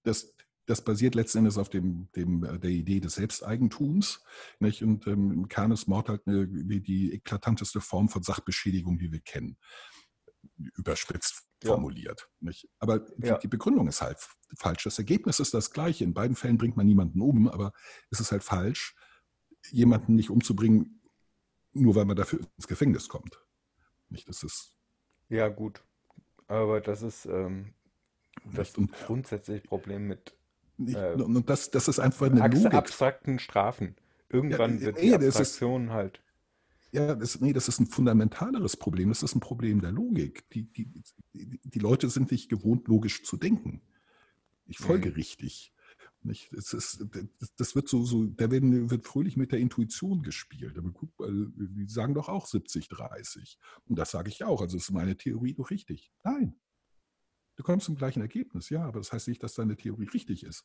das basiert letzten Endes auf dem, dem, äh, der Idee des Selbsteigentums. Nicht? Und ähm, im Kern ist Mord halt eine, die eklatanteste Form von Sachbeschädigung, die wir kennen. Überspitzt formuliert. Ja. Nicht? Aber die, ja. die, Begründung ist halt falsch. Das Ergebnis ist das gleiche. In beiden Fällen bringt man niemanden um, aber es ist halt falsch, jemanden nicht umzubringen, nur weil man dafür ins Gefängnis kommt. Nicht? Das ist. Ja, gut. Aber das ist, ähm, das grundsätzliche Problem mit nicht, äh, und das, das ist einfach eine Logik. abstrakten Strafen. Ja, Irgendwann wird die nee, das ist, Abstraktion halt. ja, das, nee, das ist ein fundamentaleres Problem. Das ist ein Problem der Logik. Die, die, die, die Leute sind nicht gewohnt, logisch zu denken. Ich Mhm. folge richtig. Nicht? Es ist, das- wird so, so, da werden, wird fröhlich mit der Intuition gespielt. Aber guck die sagen doch auch 70, 30. Und das sage ich auch. Also ist meine Theorie doch richtig. Nein. Du kommst zum gleichen Ergebnis, ja, aber das heißt nicht, dass deine Theorie richtig ist.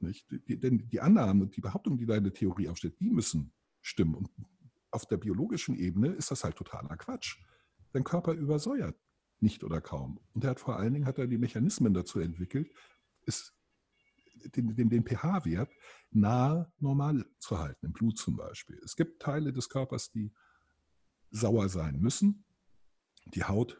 Die, denn die Annahmen und die Behauptungen, die deine Theorie aufstellt, die müssen stimmen. Und auf der biologischen Ebene ist das halt totaler Quatsch. Dein Körper übersäuert nicht oder kaum. Und er hat vor allen Dingen hat er die Mechanismen dazu entwickelt, ist den, den, den pH-Wert nahe normal zu halten, im Blut zum Beispiel. Es gibt Teile des Körpers, die sauer sein müssen. Die Haut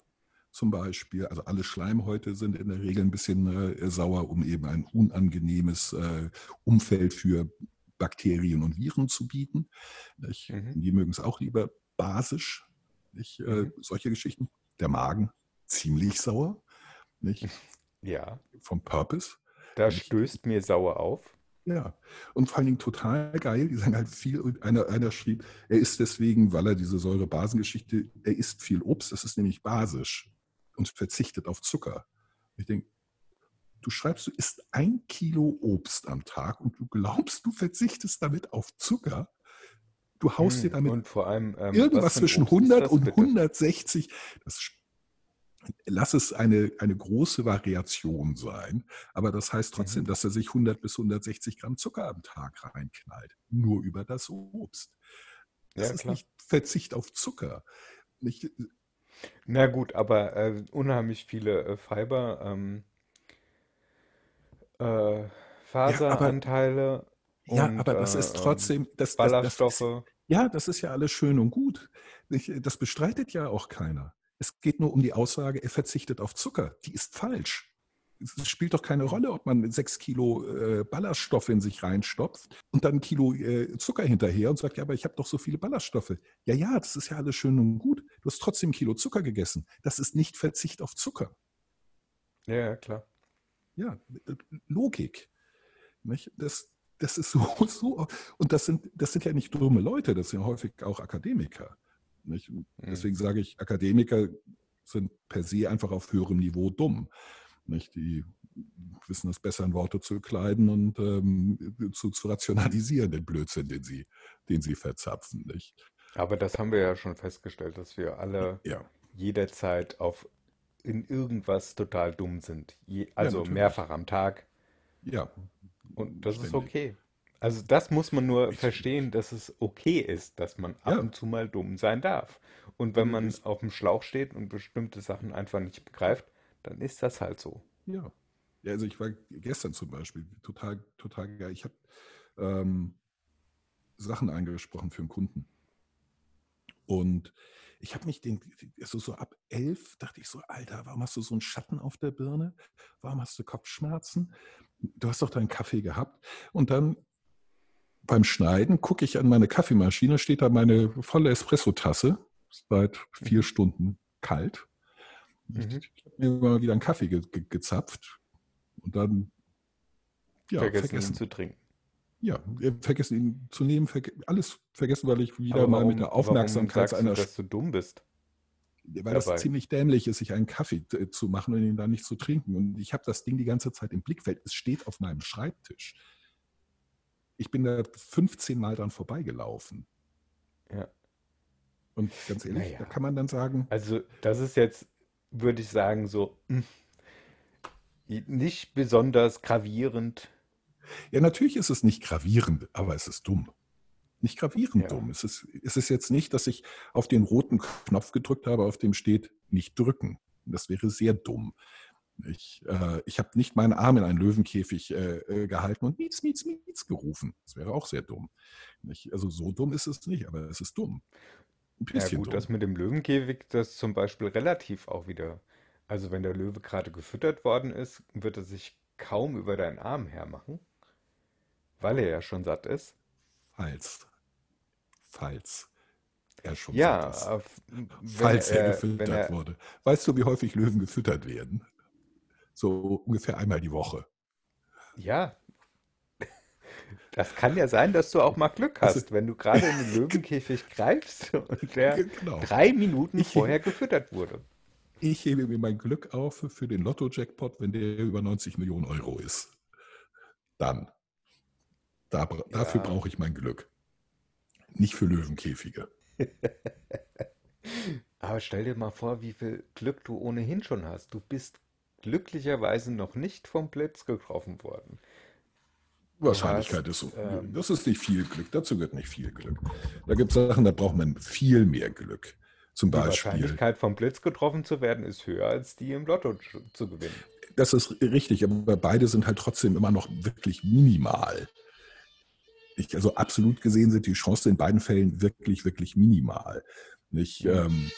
zum Beispiel, also alle Schleimhäute sind in der Regel ein bisschen äh, sauer, um eben ein unangenehmes äh, Umfeld für Bakterien und Viren zu bieten. Nicht? Mhm. Die mögen es auch lieber basisch, nicht? Äh, Mhm. solche Geschichten. Der Magen ziemlich sauer, nicht? Ja, vom Purpose. da Nicht? stößt mir sauer auf. Ja, und vor allen Dingen total geil, die sagen halt viel, und einer, einer schrieb, er isst deswegen, weil er diese Säure-Basen-Geschichte, er isst viel Obst, das ist nämlich basisch und verzichtet auf Zucker. Ich denke, du schreibst, du isst ein Kilo Obst am Tag und du glaubst, du verzichtest damit auf Zucker. Du haust dir Hm, damit Und vor allem, ähm, was irgendwas zwischen Obst ist 100 das und bitte? 160. Das, lass es eine, eine große Variation sein, aber das heißt trotzdem, Mhm. dass er sich 100 bis 160 Gramm Zucker am Tag reinknallt, nur über das Obst. Das Ja, ist klar. nicht Verzicht auf Zucker. Nicht, Na gut, aber äh, unheimlich viele äh, Fiber, ähm, äh, ja, aber, Faseranteile ja, und aber das äh, ist ähm, trotzdem, das, das, das ist, Ballaststoffe. ja, das ist ja alles schön und gut. Nicht? Das bestreitet ja auch keiner. Es geht nur um die Aussage, er verzichtet auf Zucker. Die ist falsch. Es spielt doch keine. Rolle, ob man sechs Kilo äh, Ballaststoffe in sich reinstopft und dann ein Kilo äh, Zucker hinterher und sagt, ja, aber ich habe doch so viele Ballaststoffe. Ja, ja, das ist ja alles schön und gut. Du hast trotzdem ein Kilo Zucker gegessen. Das ist nicht Verzicht auf Zucker. Ja, ja, klar. Ja, äh, Logik. Nicht? Das, das ist so, so. Und das sind, das sind ja nicht dumme Leute, das sind ja häufig auch Akademiker. Nicht? Und Hm. Deswegen sage ich, Akademiker sind per se einfach auf höherem Niveau dumm. Nicht? Die wissen es besser in Worte zu kleiden und ähm, zu, zu rationalisieren, den Blödsinn, den sie, den sie verzapfen. Nicht? Aber das haben wir ja schon festgestellt, dass wir alle Ja, jederzeit auf in irgendwas total dumm sind. Je, ja, also natürlich. mehrfach am Tag. Ja, Und das ist ständig. okay. Also das muss man nur Ich- verstehen, dass es okay ist, dass man ab Ja. und zu mal dumm sein darf. Und wenn man Ist- auf dem Schlauch steht und bestimmte Sachen einfach nicht begreift, dann ist das halt so. Ja. ja, also ich war gestern zum Beispiel total, total geil. Ich habe ähm, Sachen eingesprochen für einen Kunden. Und ich habe mich den, also so ab elf dachte ich so, Alter, warum hast du so einen Schatten auf der Birne? Warum hast du Kopfschmerzen? Du hast doch deinen Kaffee gehabt. Und dann beim Schneiden gucke ich an meine Kaffeemaschine, steht da meine volle Espresso-Tasse, seit vier Mhm. Stunden kalt. Mhm. Ich habe mir mal wieder einen Kaffee ge ge gezapft und dann ja, Vergessen, ihn vergessen. zu trinken. Ja, äh, vergessen ihn zu nehmen, verge alles vergessen, weil ich wieder Aber mal mit warum, der warum Aufmerksamkeit sagst du, einer, dass du dumm bist weil das dabei? ziemlich dämlich ist, sich einen Kaffee äh, zu machen und ihn dann nicht zu trinken. Und ich habe das Ding die ganze Zeit im Blickfeld. Es steht auf meinem Schreibtisch. Ich bin da 15 Mal dran vorbeigelaufen. Ja. Und ganz ehrlich, da Naja. kann man dann sagen, Also das ist jetzt, würde ich sagen, so hm, nicht besonders gravierend. ja, natürlich ist es nicht gravierend, aber es ist dumm. Nicht gravierend Ja. dumm. Es ist, es ist jetzt nicht, dass ich auf den roten Knopf gedrückt habe, auf dem steht, nicht drücken. Das wäre sehr dumm. Ich, äh, ich habe nicht meinen Arm in einen Löwenkäfig äh, äh, gehalten und Mietz, Mietz, Mietz gerufen. Das wäre auch sehr dumm. Nicht? Also so dumm ist es nicht, aber es ist dumm. Ein Ja bisschen gut, dumm. das mit dem Löwenkäfig, das zum Beispiel relativ auch wieder. Also wenn der Löwe gerade gefüttert worden ist, wird er sich kaum über deinen Arm hermachen, weil er ja schon satt ist. Falls. Falls er schon Ja, satt ist. Falls er er, gefüttert er, wurde. Weißt du, wie häufig Löwen gefüttert werden? So ungefähr einmal die Woche. Ja, das kann ja sein, dass du auch mal Glück Also, hast, wenn du gerade in den Löwenkäfig greifst und der genau. drei Minuten vorher gefüttert wurde. ich hebe mir mein Glück auf für den Lotto-Jackpot, wenn der über 90 Millionen Euro ist. Dann. Da, dafür Ja, brauche ich mein Glück. Nicht für Löwenkäfige. aber stell dir mal vor, wie viel Glück du ohnehin schon hast. Du bist glücklicherweise noch nicht vom Blitz getroffen worden. Wahrscheinlichkeit hast, ist so. ähm, Das ist nicht viel Glück. Dazu gehört nicht viel Glück. Da gibt es Sachen, da braucht man viel mehr Glück. Zum die Beispiel, Wahrscheinlichkeit vom Blitz getroffen zu werden, ist höher als die im Lotto zu gewinnen. das ist richtig, aber beide sind halt trotzdem immer noch wirklich minimal. Ich, also absolut gesehen sind die Chancen in beiden Fällen wirklich, wirklich minimal. Nicht, Hm. ähm,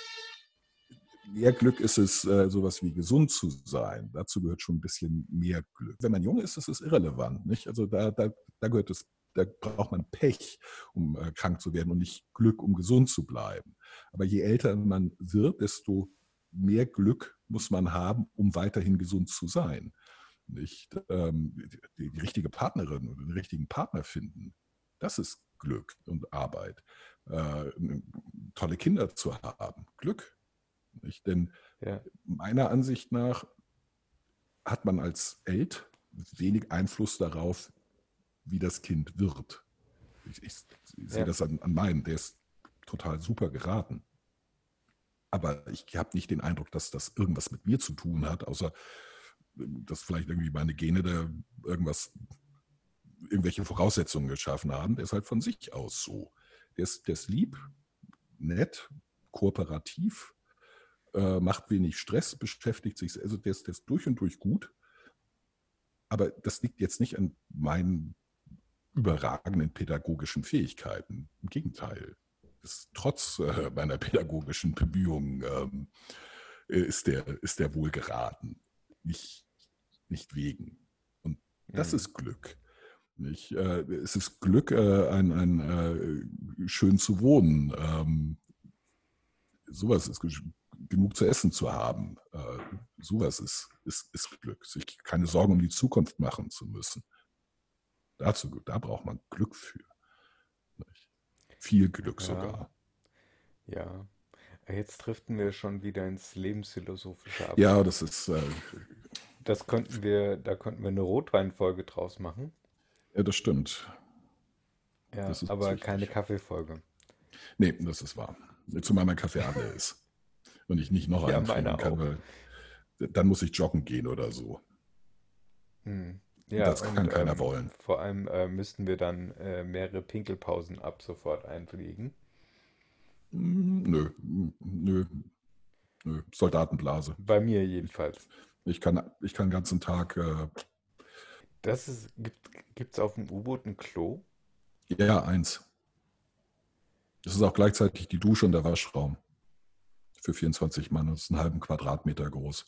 mehr Glück ist es, äh, sowas wie gesund zu sein. Dazu gehört schon ein bisschen mehr Glück. Wenn man jung ist, ist es irrelevant. Nicht? Also da, da, da gehört es, da braucht man Pech, um äh, krank zu werden und nicht Glück, um gesund zu bleiben. Aber je älter man wird, desto mehr Glück muss man haben, um weiterhin gesund zu sein. Nicht? Ähm, die, die richtige Partnerin oder den richtigen Partner finden, das ist Glück und Arbeit. Äh, tolle Kinder zu haben, Glück. Nicht? Denn Ja, meiner Ansicht nach hat man als Elt wenig Einfluss darauf, wie das Kind wird. Ich, ich, ich sehe ja, das an, an meinem, der ist total super geraten. Aber ich habe nicht den Eindruck, dass das irgendwas mit mir zu tun hat, außer dass vielleicht irgendwie meine Gene da irgendwas, irgendwelche Voraussetzungen geschaffen haben. Der ist halt von sich aus so. Der ist, der ist lieb, nett, kooperativ, äh, macht wenig Stress, beschäftigt sich, also der ist, der ist durch und durch gut. Aber das liegt jetzt nicht an meinen überragenden pädagogischen Fähigkeiten. Im Gegenteil. Das, trotz äh, meiner pädagogischen Bemühungen ähm, ist, der, ist der wohl geraten. Nicht, nicht wegen. Und das hm, ist Glück. Nicht? Äh, es ist Glück, äh, ein, ein, äh, schön zu wohnen. Ähm, sowas ist genug zu essen zu haben. Äh, sowas ist, ist, ist Glück. Sich keine Sorgen um die Zukunft machen zu müssen. Dazu, da braucht man Glück für. Nicht? Viel Glück ja, sogar. ja. Jetzt driften wir schon wieder ins Lebensphilosophische ab. Ja, das ist, äh, Das könnten wir, da könnten wir eine Rotweinfolge draus machen. ja, das stimmt. Ja, Das aber keine richtig. Kaffeefolge. Nee, das ist wahr. Zumal mein Kaffee alle ist. Und ich nicht noch Ja, einen trinken meine kann, weil dann muss ich joggen gehen oder so. Hm. Ja, das kann und keiner ähm, wollen. vor allem äh, müssten wir dann äh, mehrere Pinkelpausen ab sofort einpflegen. Mm, Nö, nö, nö. Soldatenblase. Bei mir jedenfalls. Ich kann, ich kann den ganzen Tag, äh, Das ist, gibt, gibt's auf dem U-Boot ein Klo? ja, eins. Das ist auch gleichzeitig die Dusche und der Waschraum für 24 Mann. Das ist einen halben Quadratmeter groß.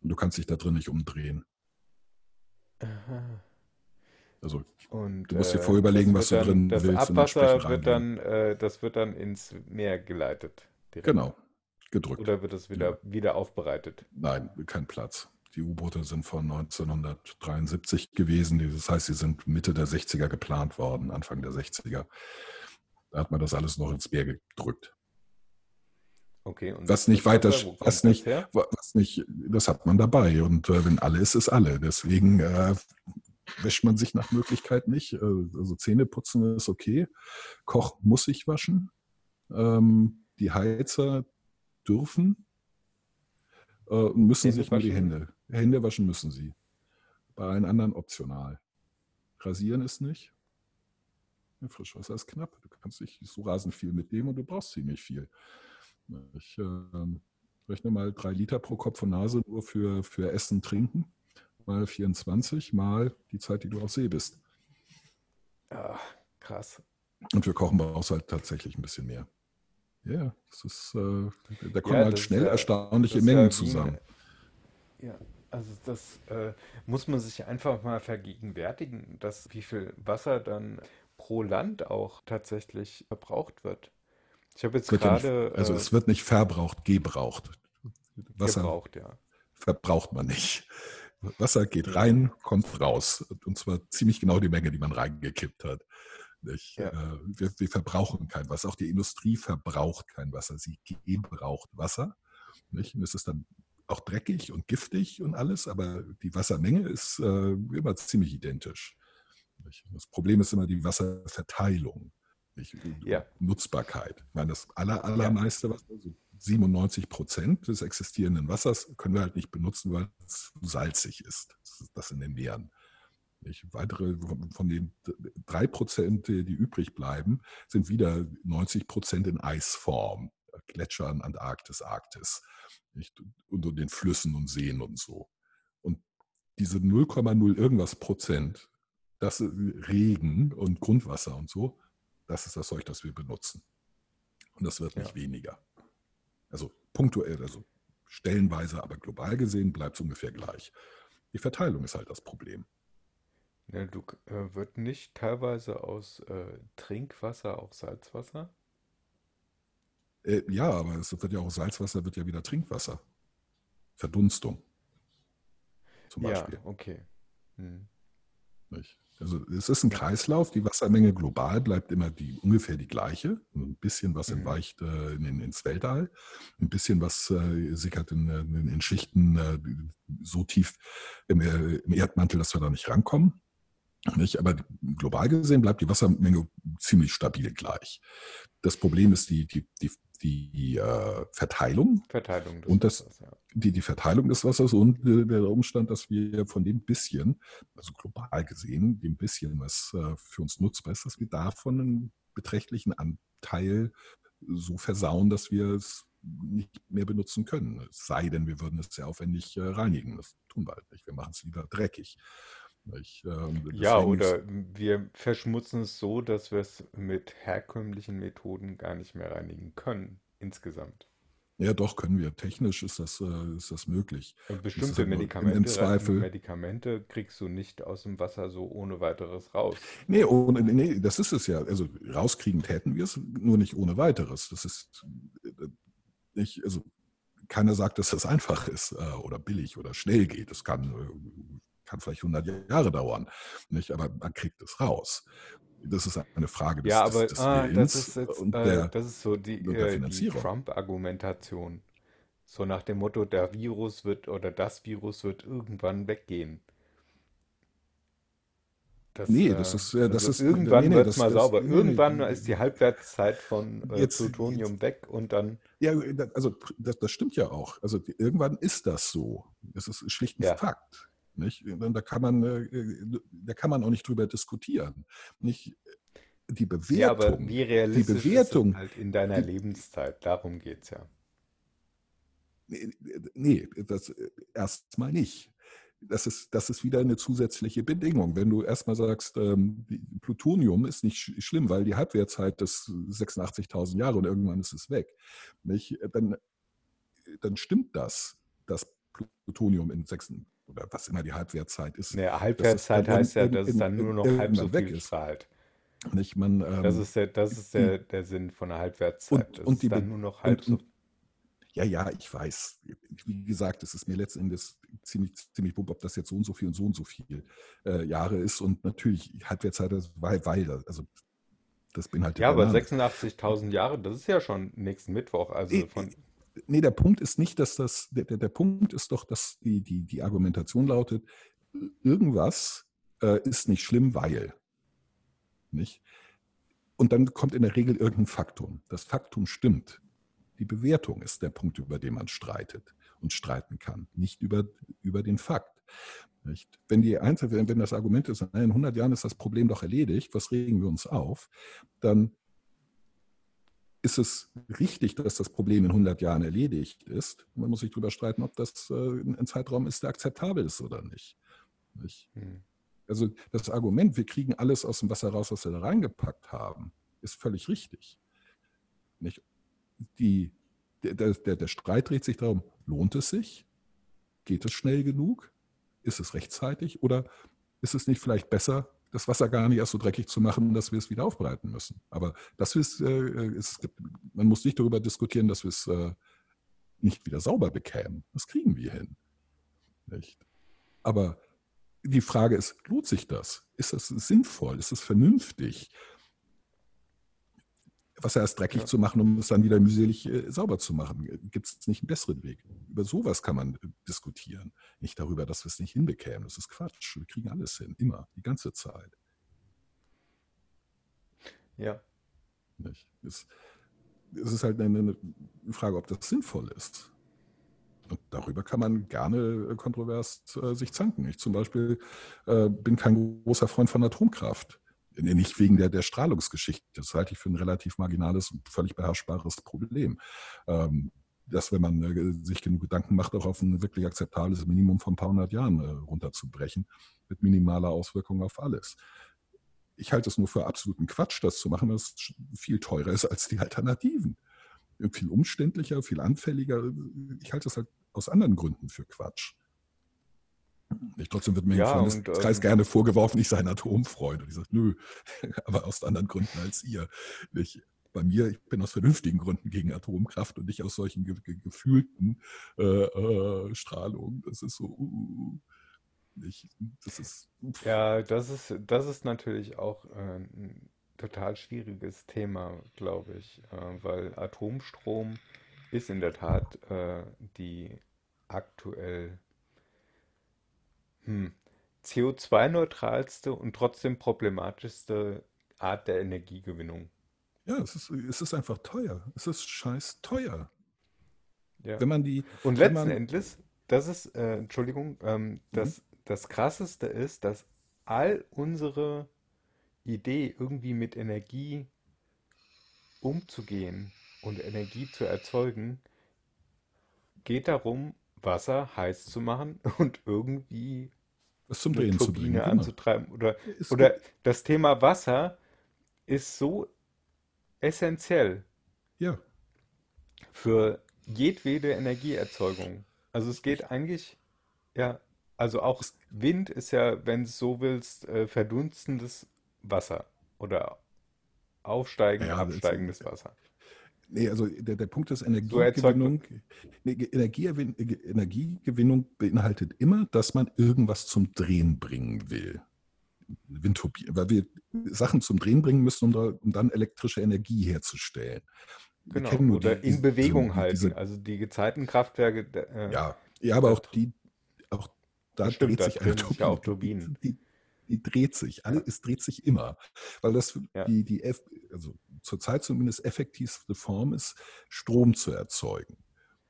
Und du kannst dich da drin nicht umdrehen. Aha. Also Und du musst dir äh, vorher das überlegen, was du dann, drin das willst und entsprechend Abwasser wird dann, äh, das wird dann ins Meer geleitet direkt. Genau, gedrückt. Oder wird es Ja. wieder, wieder aufbereitet? Nein, kein Platz. Die U-Boote sind von 1973 gewesen. Das heißt, sie sind Mitte der 60er geplant worden, Anfang der 60er. Da hat man das alles noch ins Meer gedrückt. Okay, Was nicht weiter, was das nicht, was nicht, das hat man dabei. Und äh, wenn alle ist, ist alle. Deswegen äh, wäscht man sich nach Möglichkeit nicht. Äh, also Zähne putzen ist okay. Koch muss sich waschen. Ähm, die Heizer dürfen äh, und müssen Hände sich nur die? Hände. Hände waschen müssen sie. Bei allen anderen optional. Rasieren ist nicht. Ja, Frischwasser ist knapp. Du kannst nicht so rasend viel mitnehmen und du brauchst ziemlich viel. Ich ähm, rechne mal drei Liter pro Kopf und Nase nur für, für Essen, Trinken. Mal 24, mal die Zeit, die du auf See bist. Ah, krass. Und für Kochen brauchst du halt tatsächlich ein bisschen mehr. Ja, das ist, äh, da kommen Ja, halt schnell ja, erstaunliche Mengen ja zusammen. ja, also das äh, muss man sich einfach mal vergegenwärtigen, dass wie viel Wasser dann pro Land auch tatsächlich verbraucht wird. Ich habe jetzt Wird ja gerade also äh, es wird nicht verbraucht, gebraucht. Wasser gebraucht, ja. verbraucht man nicht. Wasser geht rein, kommt raus. Und zwar ziemlich genau die Menge, die man reingekippt hat. Ja. Äh, wir, wir, verbrauchen kein Wasser. Auch die Industrie verbraucht kein Wasser. Sie gebraucht Wasser. Nicht? Und es ist dann auch dreckig und giftig und alles, aber die Wassermenge ist äh, immer ziemlich identisch. Nicht? Das Problem ist immer die Wasserverteilung, nicht? Ja. Nutzbarkeit. Ich meine, das aller, allermeiste Wasser, also 97 Prozent des existierenden Wassers, können wir halt nicht benutzen, weil es salzig ist. Das ist das in den Meeren. Nicht? Weitere von den drei Prozent, die übrig bleiben, sind wieder 90 Prozent in Eisform. Gletschern, Antarktis, Arktis. Nicht? Und den Flüssen und Seen und so. Und diese 0,0 irgendwas Prozent, das Regen und Grundwasser und so, das ist das Zeug, das wir benutzen. Und das wird nicht ja. weniger. Also punktuell, also stellenweise, aber global gesehen bleibt es ungefähr gleich. Die Verteilung ist halt das Problem. Ja, du äh, wird nicht teilweise aus äh, Trinkwasser auch Salzwasser? Äh, ja, aber es wird ja auch Salzwasser, wird ja wieder Trinkwasser. Verdunstung. Zum Beispiel. Ja, okay. Hm. Also es ist ein Kreislauf, die Wassermenge global bleibt immer die, ungefähr die gleiche. Ein bisschen was mhm. entweicht äh, in, ins Weltall, ein bisschen was äh, sickert in, in, in Schichten äh, so tief im, äh, im, Erdmantel, dass wir da nicht rankommen. Nicht? Aber global gesehen bleibt die Wassermenge ziemlich stabil gleich. Das Problem ist die, die, die, die äh, Verteilung. Verteilung des und das, Wassers, ja. die, die Verteilung des Wassers und äh, der Umstand, dass wir von dem bisschen, also global gesehen, dem bisschen, was äh, für uns nutzbar ist, dass wir davon einen beträchtlichen Anteil so versauen, dass wir es nicht mehr benutzen können. Es sei denn, wir würden es sehr aufwendig äh, reinigen. Das tun wir halt nicht. Wir machen es lieber dreckig. Ich, ähm, ja, oder wir verschmutzen es so, dass wir es mit herkömmlichen Methoden gar nicht mehr reinigen können, insgesamt. Ja, doch, können wir. Technisch ist das, äh, ist das möglich. Und bestimmte das Medikamente, im Zweifel, Medikamente kriegst du nicht aus dem Wasser so ohne weiteres raus. Nee, ohne, nee, das ist es ja. Also rauskriegen täten wir es, nur nicht ohne weiteres. Das ist äh, nicht, also keiner sagt, dass das einfach ist äh, oder billig oder schnell geht. Es kann kann vielleicht 100 Jahre dauern, nicht? aber man kriegt es raus. Das ist eine Frage des, ja, aber, des, des ah, das, ist jetzt, und äh, der, das ist so die, äh, die Trump-Argumentation. So nach dem Motto, der Virus wird oder das Virus wird irgendwann weggehen. Das, nee, das äh, ist, äh, das also ist irgendwann nee, wird es mal das, sauber. Nee, irgendwann nee, ist die Halbwertszeit von äh, jetzt, Plutonium jetzt, weg und dann. Ja, also das, das, stimmt ja auch. Also irgendwann ist das so. Das ist schlicht ein ja. Fakt. Nicht? Da, kann man, äh, da kann man auch nicht drüber diskutieren. Nicht? Die Bewertung. Ja, aber wie realistisch die Bewertung, ist halt in deiner die, Lebenszeit? Darum geht es ja. Nee, das äh, erstmal nicht. Das ist, das ist wieder eine zusätzliche Bedingung. Wenn du erstmal sagst, ähm, Plutonium ist nicht sch schlimm, weil die Halbwertzeit ist 86.000 Jahre und irgendwann ist es weg, nicht? Dann, dann stimmt das, dass Plutonium in 86 oder was immer die Halbwertzeit ist. Nee, Halbwertzeit heißt ja, dass es dann nur noch halb so viel ist. zahlt. Nicht, man, ähm, das ist, der, das ist der, der Sinn von der Halbwertszeit. Und, und die, dann nur noch halb und, so. Ja, ja, ich weiß. Wie gesagt, es ist mir letzten Endes ziemlich, ziemlich bump, ob das jetzt so und so viel und so und so viel äh, Jahre ist. Und natürlich, Halbwertszeit, weil, weil also das beinhaltet. Ja, aber 86.000 Jahre, das ist ja schon nächsten Mittwoch. Also von nee, der Punkt ist nicht, dass das, der, der Punkt ist doch, dass die, die, die Argumentation lautet, irgendwas äh, ist nicht schlimm, weil. Nicht? Und dann kommt in der Regel irgendein Faktum. Das Faktum stimmt. Die Bewertung ist der Punkt, über den man streitet und streiten kann, nicht über, über den Fakt. Nicht? Wenn, die Einzel wenn das Argument ist, in 100 Jahren ist das Problem doch erledigt, was regen wir uns auf, dann ist es richtig, dass das Problem in 100 Jahren erledigt ist. Man muss sich darüber streiten, ob das äh, ein Zeitraum ist, der akzeptabel ist oder nicht. Hm. Also das Argument, wir kriegen alles aus dem Wasser raus, was wir da reingepackt haben, ist völlig richtig. Nicht? Die, der, der, der Streit dreht sich darum, lohnt es sich? Geht es schnell genug? Ist es rechtzeitig? Oder ist es nicht vielleicht besser, das Wasser gar nicht erst so dreckig zu machen, dass wir es wieder aufbereiten müssen. Aber das ist, äh, ist man muss nicht darüber diskutieren, dass wir es äh, nicht wieder sauber bekämen. Das kriegen wir hin. Nicht? Aber die Frage ist, lohnt sich das? Ist das sinnvoll? Ist das vernünftig? Wasser erst dreckig ja. zu machen, um es dann wieder mühselig äh, sauber zu machen. Gibt es nicht einen besseren Weg? Über sowas kann man äh, diskutieren. Nicht darüber, dass wir es nicht hinbekämen. Das ist Quatsch. Wir kriegen alles hin. Immer. Die ganze Zeit. Ja. Nicht? Es, es ist halt eine, eine Frage, ob das sinnvoll ist. Und darüber kann man gerne äh, kontrovers äh, sich zanken. Ich zum Beispiel äh, bin kein großer Freund von Atomkraft. Nicht wegen der, der Strahlungsgeschichte. Das halte ich für ein relativ marginales und völlig beherrschbares Problem. Ähm, dass, wenn man äh, sich genug Gedanken macht, auch auf ein wirklich akzeptables Minimum von ein paar hundert Jahren äh, runterzubrechen, mit minimaler Auswirkung auf alles. Ich halte es nur für absoluten Quatsch, das zu machen, es viel teurer ist als die Alternativen. Viel umständlicher, viel anfälliger. Ich halte es halt aus anderen Gründen für Quatsch. Ich, trotzdem wird mir ja, im Freundeskreis ähm, gerne vorgeworfen, ich sei ein Atomfreund. Und ich sage, nö, aber aus anderen Gründen als ihr. Ich, bei mir, ich bin aus vernünftigen Gründen gegen Atomkraft und nicht aus solchen ge ge gefühlten äh, äh, Strahlungen. Das ist so, uh, ich, das ist. Ja, das ist, das ist natürlich auch äh, ein total schwieriges Thema, glaube ich, äh, weil Atomstrom ist in der Tat äh, die aktuell hm. CO2-neutralste und trotzdem problematischste Art der Energiegewinnung. Ja, es ist, es ist einfach teuer. Es ist scheiß teuer. Ja. Wenn man die. Und letzten man, Endes, das ist, äh, Entschuldigung, ähm, das, mhm. das Krasseste ist, dass all unsere Idee, irgendwie mit Energie umzugehen und Energie zu erzeugen, geht darum, Wasser heiß zu machen und irgendwie das zum Drehen Turbine zu bringen, genau. anzutreiben. Oder, oder das Thema Wasser ist so essentiell ja. für jedwede Energieerzeugung. Also es geht eigentlich, ja, also auch Wind ist ja, wenn du es so willst, äh, verdunstendes Wasser oder aufsteigen, ja, absteigendes Wasser. Nee, also der, der Punkt ist Energiegewinnung. Nee, Energiegewinnung beinhaltet immer, dass man irgendwas zum Drehen bringen will. Windturbine, weil wir Sachen zum Drehen bringen müssen, um, da, um dann elektrische Energie herzustellen. Genau, oder die, in Bewegung diese, halten. Diese, also die Gezeitenkraftwerke. Äh, ja, ja, aber auch die, auch da stimmt, dreht sich eine Turbine. Auch Turbinen. Die, die, dreht sich, alles, es dreht sich immer. Weil das ja. die, die F, also zurzeit zumindest effektivste Form ist, Strom zu erzeugen.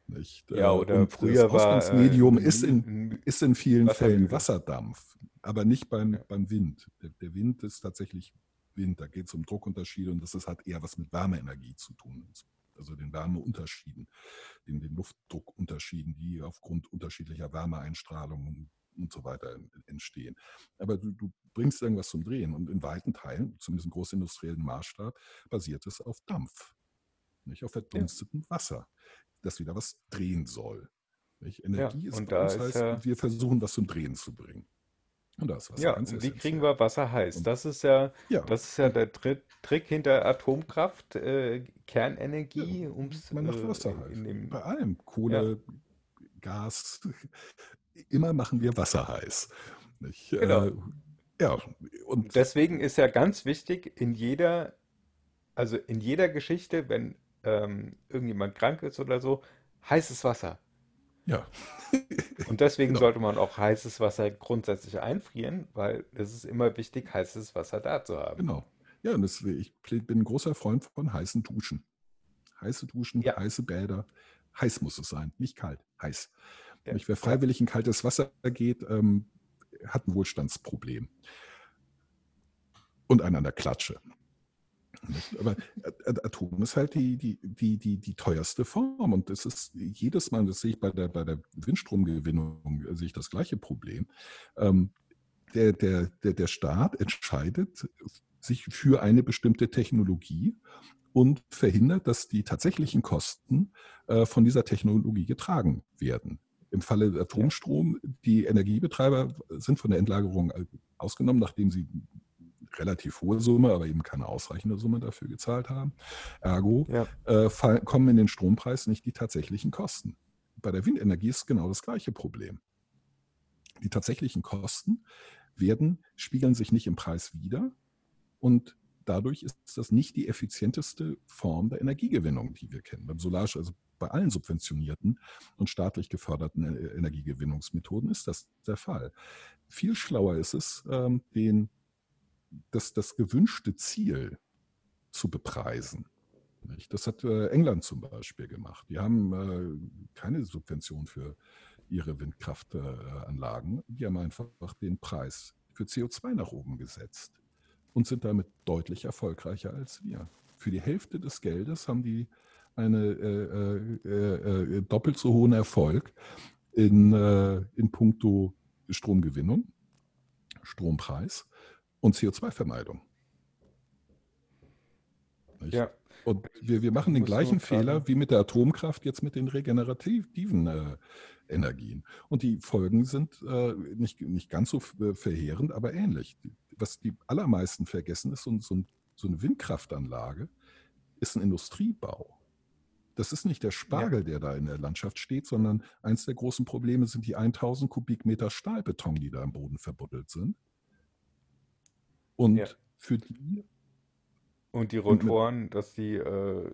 Nicht? Ja, äh, oder und früher das Ausgangsmedium war, äh, ist, in, ist in vielen Fällen Wasserdampf, aber nicht beim, beim Wind. Der, der, Wind ist tatsächlich Wind, da geht es um Druckunterschiede und das ist, hat eher was mit Wärmeenergie zu tun. Also den Wärmeunterschieden, den, den Luftdruckunterschieden, die aufgrund unterschiedlicher Wärmeeinstrahlungen und so weiter entstehen. Aber du, du bringst irgendwas zum Drehen und in weiten Teilen, zumindest im großindustriellen Maßstab, basiert es auf Dampf, nicht auf verdunstetem ja. Wasser, das wieder was drehen soll. Nicht? Energie ja, ist bei uns heißt, ja wir versuchen was zum Drehen zu bringen. Und das Wasser ja, und wie kriegen wir Wasser heiß? Das ist ja, ja. das ist ja der Trick, Trick hinter Atomkraft, äh, Kernenergie, ja, Man macht äh, Wasser heiß. Bei allem. Kohle, Gas, immer machen wir Wasser heiß. Nicht? Genau. Äh, ja, und deswegen ist ja ganz wichtig, in jeder, also in jeder Geschichte, wenn ähm, irgendjemand krank ist oder so, heißes Wasser. Ja. und deswegen genau. sollte man auch heißes Wasser grundsätzlich einfrieren, weil es ist immer wichtig, heißes Wasser da zu haben. Genau. Ja, und das, ich bin ein großer Freund von heißen Duschen. Heiße Duschen, ja. heiße Bäder. Heiß muss es sein, nicht kalt, heiß. Ja. Wer freiwillig in kaltes Wasser geht, ähm, hat ein Wohlstandsproblem. Und einen an der Klatsche. Aber Atom ist halt die, die, die, die, die teuerste Form. Und das ist jedes Mal, das sehe ich bei der, bei der Windstromgewinnung, sehe ich das gleiche Problem. Ähm, der, der, der, der Staat entscheidet sich für eine bestimmte Technologie und verhindert, dass die tatsächlichen Kosten äh, von dieser Technologie getragen werden. Im Falle Atomstrom, die Energiebetreiber sind von der Endlagerung ausgenommen, nachdem sie relativ hohe Summe, aber eben keine ausreichende Summe dafür gezahlt haben. Ergo ja. äh, kommen in den Strompreis nicht die tatsächlichen Kosten. Bei der Windenergie ist genau das gleiche Problem. Die tatsächlichen Kosten werden, spiegeln sich nicht im Preis wider und dadurch ist das nicht die effizienteste Form der Energiegewinnung, die wir kennen. Beim Solar, also bei allen subventionierten und staatlich geförderten äh, Energiegewinnungsmethoden ist das der Fall. Viel schlauer ist es, ähm, den, das, das gewünschte Ziel zu bepreisen. Das hat äh, England zum Beispiel gemacht. Die haben äh, keine Subvention für ihre Windkraftanlagen. Die haben einfach den Preis für CO2 nach oben gesetzt und sind damit deutlich erfolgreicher als wir. Für die Hälfte des Geldes haben die einen äh, äh, äh, doppelt so hohen Erfolg in, äh, in puncto Stromgewinnung, Strompreis und CO2-Vermeidung. Ja. Und wir, wir machen den gleichen Fehler wie mit der Atomkraft jetzt mit den regenerativen äh, Energien. Und die Folgen sind äh, nicht, nicht ganz so äh, verheerend, aber ähnlich. Was die allermeisten vergessen, ist so, so, so eine Windkraftanlage ist ein Industriebau. Das ist nicht der Spargel, ja. der da in der Landschaft steht, sondern eins der großen Probleme sind die 1000 Kubikmeter Stahlbeton, die da im Boden verbuddelt sind. Und ja. für die. Und die Rotoren, dass die, äh,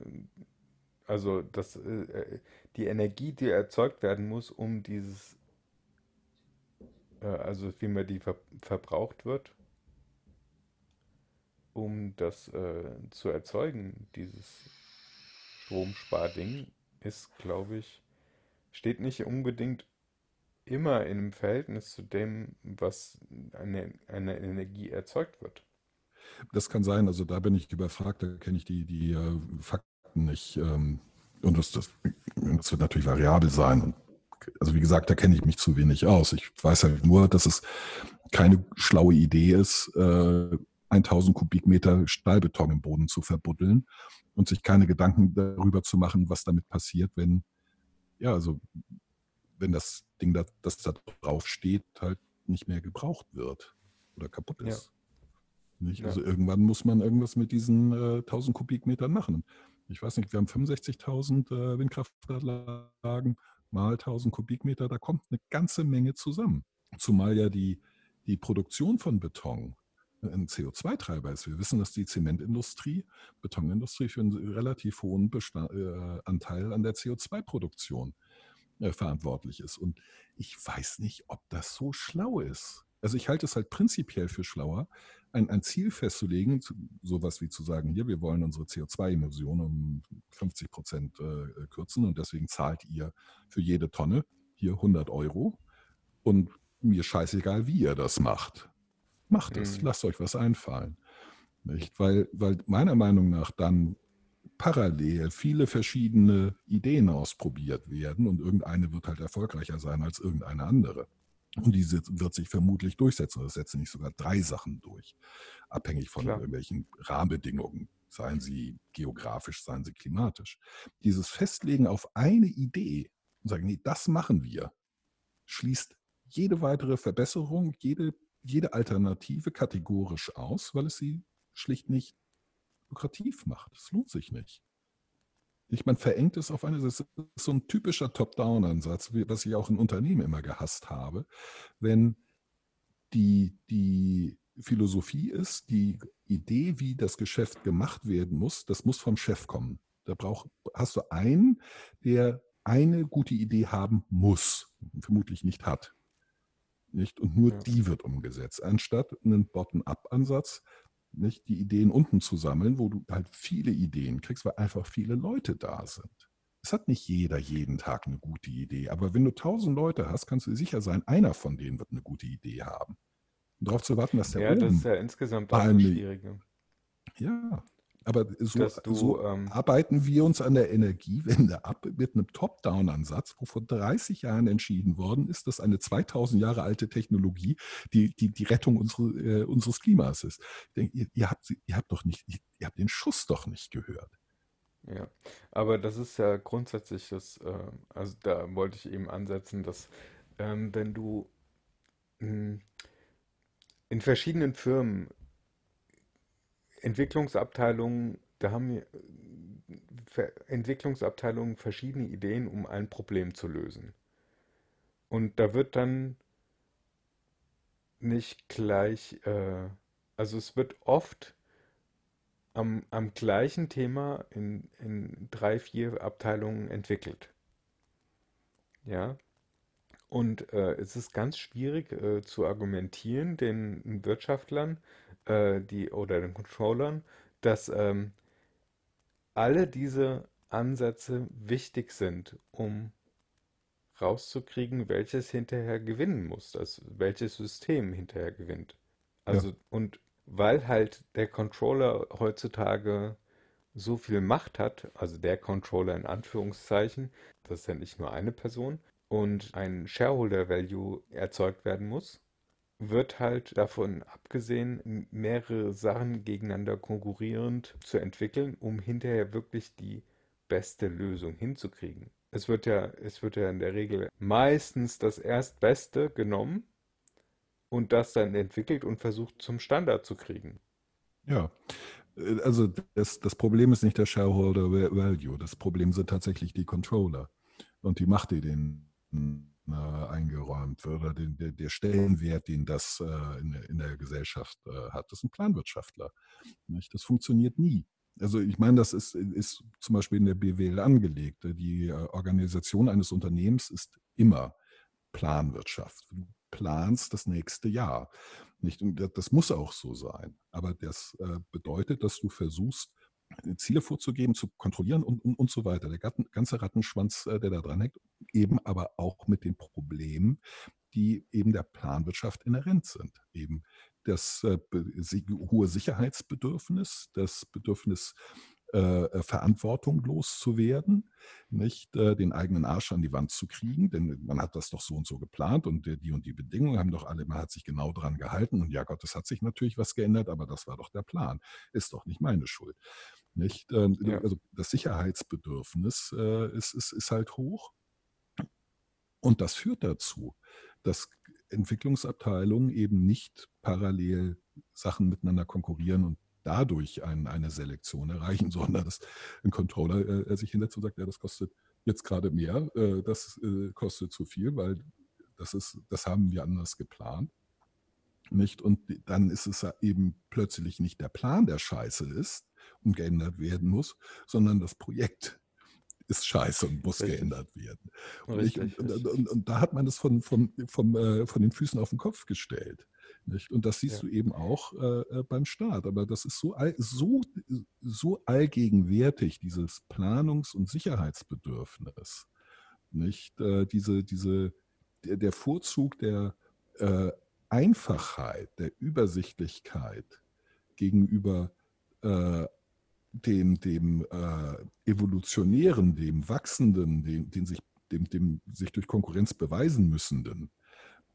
also dass äh, die Energie, die erzeugt werden muss, um dieses, äh, also wie man die ver verbraucht wird, um das äh, zu erzeugen, dieses Stromsparding ist, glaube ich, steht nicht unbedingt immer in einem Verhältnis zu dem, was eine, eine Energie erzeugt wird. Das kann sein, also da bin ich überfragt, da kenne ich die, die äh, Fakten nicht. Ähm, und das, das, das, wird natürlich variabel sein. Und, also wie gesagt, da kenne ich mich zu wenig aus. Ich weiß halt nur, dass es keine schlaue Idee ist, äh, 1000 Kubikmeter Stahlbeton im Boden zu verbuddeln und sich keine Gedanken darüber zu machen, was damit passiert, wenn, ja, also wenn das Ding, das, das da drauf steht, halt nicht mehr gebraucht wird oder kaputt ist. Ja. Ja. Also irgendwann muss man irgendwas mit diesen äh, 1000 Kubikmetern machen. Ich weiß nicht, wir haben 65.000 äh, Windkraftanlagen mal 1000 Kubikmeter, da kommt eine ganze Menge zusammen. Zumal ja die, die Produktion von Beton ein CO2-Treiber ist. Wir wissen, dass die Zementindustrie, Betonindustrie für einen relativ hohen Bestand, äh, Anteil an der CO2-Produktion äh, verantwortlich ist. Und ich weiß nicht, ob das so schlau ist. Also ich halte es halt prinzipiell für schlauer, ein, ein Ziel festzulegen, zu, sowas wie zu sagen, hier, wir wollen unsere CO2-Emissionen um 50 Prozent äh, kürzen und deswegen zahlt ihr für jede Tonne hier 100 Euro und mir scheißegal, wie ihr das macht. Macht es, mhm. lasst euch was einfallen. Nicht? Weil, weil meiner Meinung nach dann parallel viele verschiedene Ideen ausprobiert werden und irgendeine wird halt erfolgreicher sein als irgendeine andere. Und diese wird sich vermutlich durchsetzen. Das setzen nicht sogar drei Sachen durch, abhängig von Klar. irgendwelchen Rahmenbedingungen, seien sie geografisch, seien sie klimatisch. Dieses Festlegen auf eine Idee und sagen, nee, das machen wir, schließt jede weitere Verbesserung, jede jede Alternative kategorisch aus, weil es sie schlicht nicht lukrativ macht. Es lohnt sich nicht. Ich, man verengt es auf eine, das ist so ein typischer Top-Down-Ansatz, was ich auch in Unternehmen immer gehasst habe, wenn die, die Philosophie ist, die Idee, wie das Geschäft gemacht werden muss, das muss vom Chef kommen. Da brauch, hast du einen, der eine gute Idee haben muss, vermutlich nicht hat. Nicht? Und nur ja. die wird umgesetzt, anstatt einen Bottom-up-Ansatz, nicht die Ideen unten zu sammeln, wo du halt viele Ideen kriegst, weil einfach viele Leute da sind. Es hat nicht jeder jeden Tag eine gute Idee, aber wenn du tausend Leute hast, kannst du sicher sein, einer von denen wird eine gute Idee haben. Und darauf zu warten, dass der Ja, das ist ja insgesamt auch eine schwierige. Ja, aber so, du, so ähm, arbeiten wir uns an der Energiewende ab mit einem Top-Down-Ansatz, wo vor 30 Jahren entschieden worden ist, dass eine 2000 Jahre alte Technologie die, die, die Rettung unsere, äh, unseres Klimas ist. Denke, ihr, ihr, habt, ihr habt doch nicht, ihr habt den Schuss doch nicht gehört. Ja, aber das ist ja grundsätzlich das, äh, also da wollte ich eben ansetzen, dass ähm, wenn du mh, hm, in verschiedenen Firmen Entwicklungsabteilungen, da haben Entwicklungsabteilungen verschiedene Ideen, um ein Problem zu lösen. Und da wird dann nicht gleich, äh, also es wird oft am, am gleichen Thema in, in drei, vier Abteilungen entwickelt. Ja, und äh, es ist ganz schwierig äh, zu argumentieren den Wirtschaftlern äh, die, oder den Controllern, dass ähm, alle diese Ansätze wichtig sind, um rauszukriegen, welches hinterher gewinnen muss, also welches System hinterher gewinnt. Also Ja, und weil halt der Controller heutzutage so viel Macht hat, also der Controller in Anführungszeichen, das ist ja nicht nur eine Person, und ein Shareholder Value erzeugt werden muss, wird halt davon abgesehen, mehrere Sachen gegeneinander konkurrierend zu entwickeln, um hinterher wirklich die beste Lösung hinzukriegen. Es wird ja, es wird ja in der Regel meistens das Erstbeste genommen und das dann entwickelt und versucht zum Standard zu kriegen. ja. Äh, Also das, das Problem ist nicht der Shareholder Value, das Problem sind tatsächlich die Controller und die Macht, die denen äh, eingeräumt wird oder den, der, der Stellenwert, den das äh, in, der- in der Gesellschaft äh, hat. Das sind Planwirtschaftler. Nicht? Das funktioniert nie. Also ich meine, das ist, ist zum Beispiel in der BWL angelegt. Die äh, Organisation eines Unternehmens ist immer Planwirtschaft. Du planst das nächste Jahr. Nicht? Und das muss auch so sein. Aber das äh, bedeutet, dass du versuchst, Ziele vorzugeben, zu kontrollieren und, und, und so weiter. Der ganze Rattenschwanz, äh, der da dran hängt, eben aber auch mit den Problemen, die eben der Planwirtschaft inhärent sind. Eben das äh, hohe Sicherheitsbedürfnis, das Bedürfnis, äh, äh, Verantwortung loszuwerden, nicht äh, den eigenen Arsch an die Wand zu kriegen, denn man hat das doch so und so geplant und äh, die und die Bedingungen haben doch alle, man hat sich genau dran gehalten und ja Gott, es hat sich natürlich was geändert, aber das war doch der Plan, ist doch nicht meine Schuld. Nicht? Ähm, Ja, Also das Sicherheitsbedürfnis äh, ist, ist, ist halt hoch und das führt dazu, dass Entwicklungsabteilungen eben nicht parallel Sachen miteinander konkurrieren und dadurch ein, eine Selektion erreichen, sondern dass ein Controller äh, sich hinterzu sagt, ja, das kostet jetzt gerade mehr, äh, das äh, kostet zu viel, weil das ist, das haben wir anders geplant. Nicht? Und dann ist es eben plötzlich nicht der Plan, der scheiße ist und geändert werden muss, sondern das Projekt ist scheiße und muss richtig, geändert werden. Und, ich, und, richtig, und, richtig. und, und da hat man das von, von, vom, äh, von den Füßen auf den Kopf gestellt. Nicht? Und das siehst Ja, du eben auch äh, äh, beim Staat. Aber das ist so, all, so, so allgegenwärtig, dieses Planungs- und Sicherheitsbedürfnis. Nicht? Äh, diese, diese, der, der Vorzug der äh, Einfachheit, der Übersichtlichkeit gegenüber äh, dem, dem äh, evolutionären, dem wachsenden, dem, den sich, dem, dem sich durch Konkurrenz beweisen müssenden,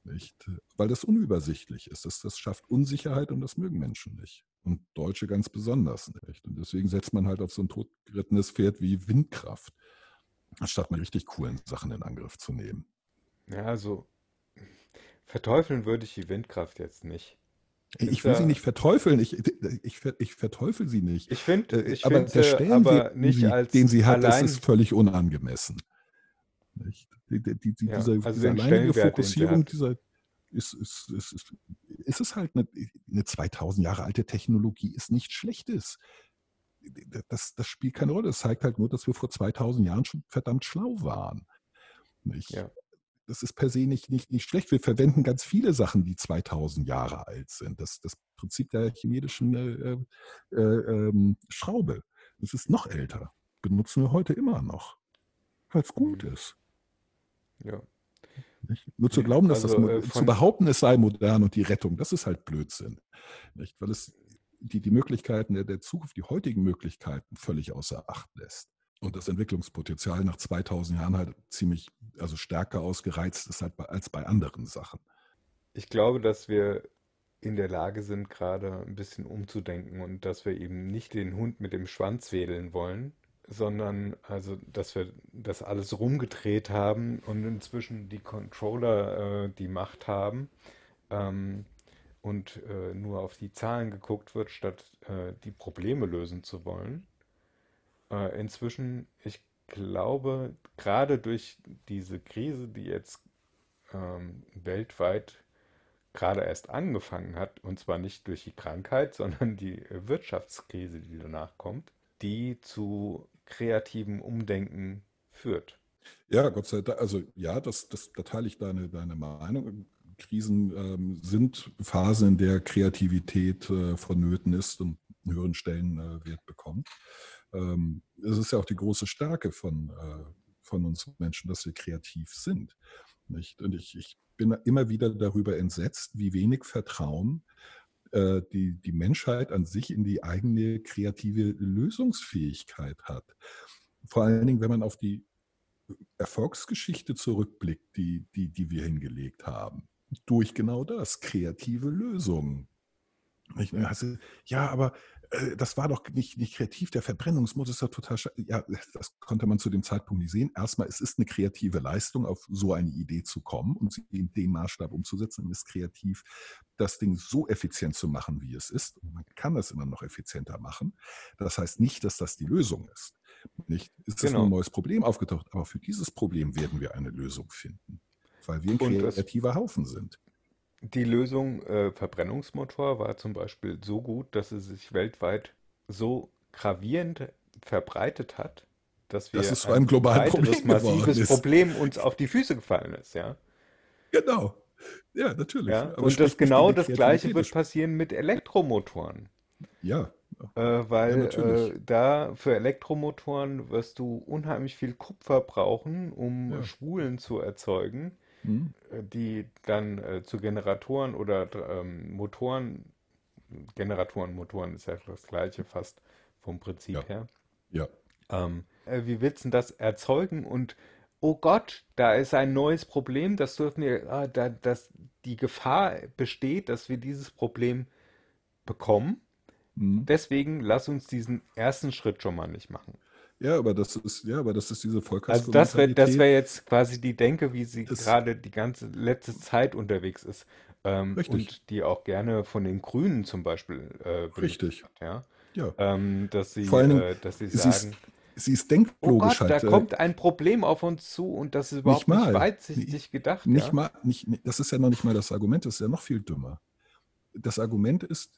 nicht? Weil das unübersichtlich ist. Das, das schafft Unsicherheit und das mögen Menschen nicht. Und Deutsche ganz besonders nicht. Und deswegen setzt man halt auf so ein totgerittenes Pferd wie Windkraft, anstatt mal richtig coolen Sachen in Angriff zu nehmen. ja, also verteufeln würde ich die Windkraft jetzt nicht. Ist Ich will sie nicht verteufeln, ich, ich, ich verteufel sie nicht. ich finde, Äh, ich Aber finde der sie Stellenwert, den nicht sie, den als sie hat, ist, ist völlig unangemessen. Die, die, die, ja, diese, also diese den alleinige den Fokussierung dieser ist, ist, ist, ist, ist es halt eine, eine 2000 Jahre alte Technologie, ist nichts Schlechtes. Das, das spielt keine Rolle. Das zeigt halt nur, dass wir vor 2000 Jahren schon verdammt schlau waren. Nicht? Ja, Das ist per se nicht, nicht, nicht schlecht. Wir verwenden ganz viele Sachen, die 2000 Jahre alt sind. Das, das Prinzip der archimedischen äh, äh, ähm, Schraube, das ist noch älter. Benutzen wir heute immer noch, weil es gut mhm, ist. ja. Nicht? Nur zu glauben, dass das also mo- äh, zu behaupten, es sei modern und die Rettung, das ist halt Blödsinn. Nicht? Weil es die, die Möglichkeiten der, der Zukunft, die heutigen Möglichkeiten völlig außer Acht lässt. Und das Entwicklungspotenzial nach 2000 Jahren halt ziemlich, also stärker ausgereizt ist halt als bei anderen Sachen. ich glaube, dass wir in der Lage sind, gerade ein bisschen umzudenken und dass wir eben nicht den Hund mit dem Schwanz wedeln wollen, sondern also, dass wir das alles rumgedreht haben und inzwischen die Controller äh, die Macht haben ähm, und äh, nur auf die Zahlen geguckt wird, statt äh, die Probleme lösen zu wollen. Äh, inzwischen, ich glaube, gerade durch diese Krise, die jetzt ähm, weltweit gerade erst angefangen hat, und zwar nicht durch die Krankheit, sondern die Wirtschaftskrise, die danach kommt, die zu kreativem Umdenken führt. Ja, Gott sei Dank. Also ja, das, das, da teile ich deine, deine Meinung. Krisen ähm, sind Phasen, in der Kreativität äh, vonnöten ist und einen höheren Stellenwert äh, bekommt. Ähm, es ist ja auch die große Stärke von, äh, von uns Menschen, dass wir kreativ sind. Nicht? Und ich, ich bin immer wieder darüber entsetzt, wie wenig Vertrauen äh, die, die Menschheit an sich in die eigene kreative Lösungsfähigkeit hat. Vor allen Dingen, wenn man auf die Erfolgsgeschichte zurückblickt, die, die, die wir hingelegt haben. Durch genau das, kreative Lösungen. Ja, aber das war doch nicht, nicht kreativ, der Verbrennungsmodus ist doch total Ja, das konnte man zu dem Zeitpunkt nicht sehen. Erstmal, es ist eine kreative Leistung, auf so eine Idee zu kommen und sie in dem Maßstab umzusetzen. Und es ist kreativ, das Ding so effizient zu machen, wie es ist. Und man kann das immer noch effizienter machen. Das heißt nicht, dass das die Lösung ist. Nicht? Ist genau. ein neues Problem aufgetaucht, aber für dieses Problem werden wir eine Lösung finden, weil wir ein kreativer Haufen sind. Die Lösung äh, Verbrennungsmotor war zum Beispiel so gut, dass es sich weltweit so gravierend verbreitet hat, dass wir das ist ein, ein globales Problem massives ist. Problem uns auf die Füße gefallen ist, ja. Genau. Ja, natürlich. Ja? Und das genau das gleiche wird passieren mit Elektromotoren. Ja. Äh, weil ja, äh, da für Elektromotoren wirst du unheimlich viel Kupfer brauchen, um ja. Schwulen zu erzeugen mhm. die dann äh, zu Generatoren oder ähm, Motoren, Generatoren, Motoren ist ja das gleiche fast vom Prinzip ja. her. Ja. Ähm, äh, wie willst du das erzeugen und oh Gott, da ist ein neues Problem, das dürfen wir, ah, da, dass die Gefahr besteht, dass wir dieses Problem bekommen. Mhm. Deswegen lass uns diesen ersten Schritt schon mal nicht machen. Ja, aber das ist, ja, aber das ist diese Also das wäre das wär jetzt quasi die Denke, wie sie gerade die ganze letzte Zeit unterwegs ist. Ähm, richtig. Und die auch gerne von den Grünen zum Beispiel äh, Richtig. Hat, ja. ja. Ähm, dass sie, Vor allem, äh, dass sie sagen. Sie ist, sie ist denklogisch oh Gott, halt. Da äh, kommt ein Problem auf uns zu und das ist überhaupt nicht, nicht weitsichtig gedacht. Nicht ja? mal, nicht, das ist ja noch nicht mal das Argument, das ist ja noch viel dümmer. Das Argument ist,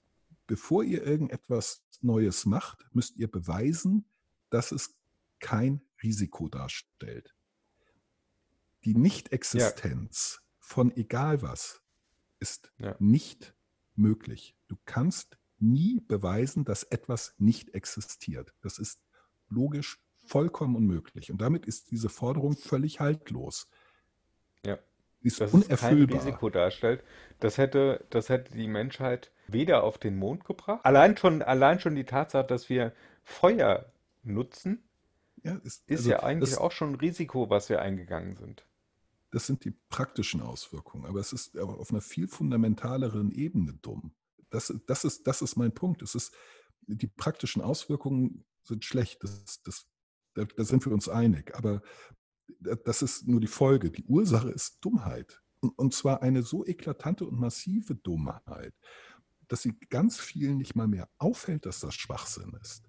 bevor ihr irgendetwas Neues macht, müsst ihr beweisen, dass es kein Risiko darstellt. Die Nichtexistenz ja. von egal was ist ja. nicht möglich. Du kannst nie beweisen, dass etwas nicht existiert. Das ist logisch vollkommen unmöglich. Und damit ist diese Forderung völlig haltlos. Ja. Ist dass unerfüllbar. es kein Risiko darstellt. Das hätte, das hätte die Menschheit weder auf den Mond gebracht. Allein schon, allein schon die Tatsache, dass wir Feuer nutzen, ja, ist, ist also ja eigentlich das, auch schon ein Risiko, was wir eingegangen sind. Das sind die praktischen Auswirkungen, aber es ist aber auf einer viel fundamentaleren Ebene dumm. Das, das, ist, das ist mein Punkt. Es ist, die praktischen Auswirkungen sind schlecht. Das, das, da, da sind wir uns einig. Aber das ist nur die Folge. Die Ursache ist Dummheit. Und, und zwar eine so eklatante und massive Dummheit, dass sie ganz vielen nicht mal mehr auffällt, dass das Schwachsinn ist.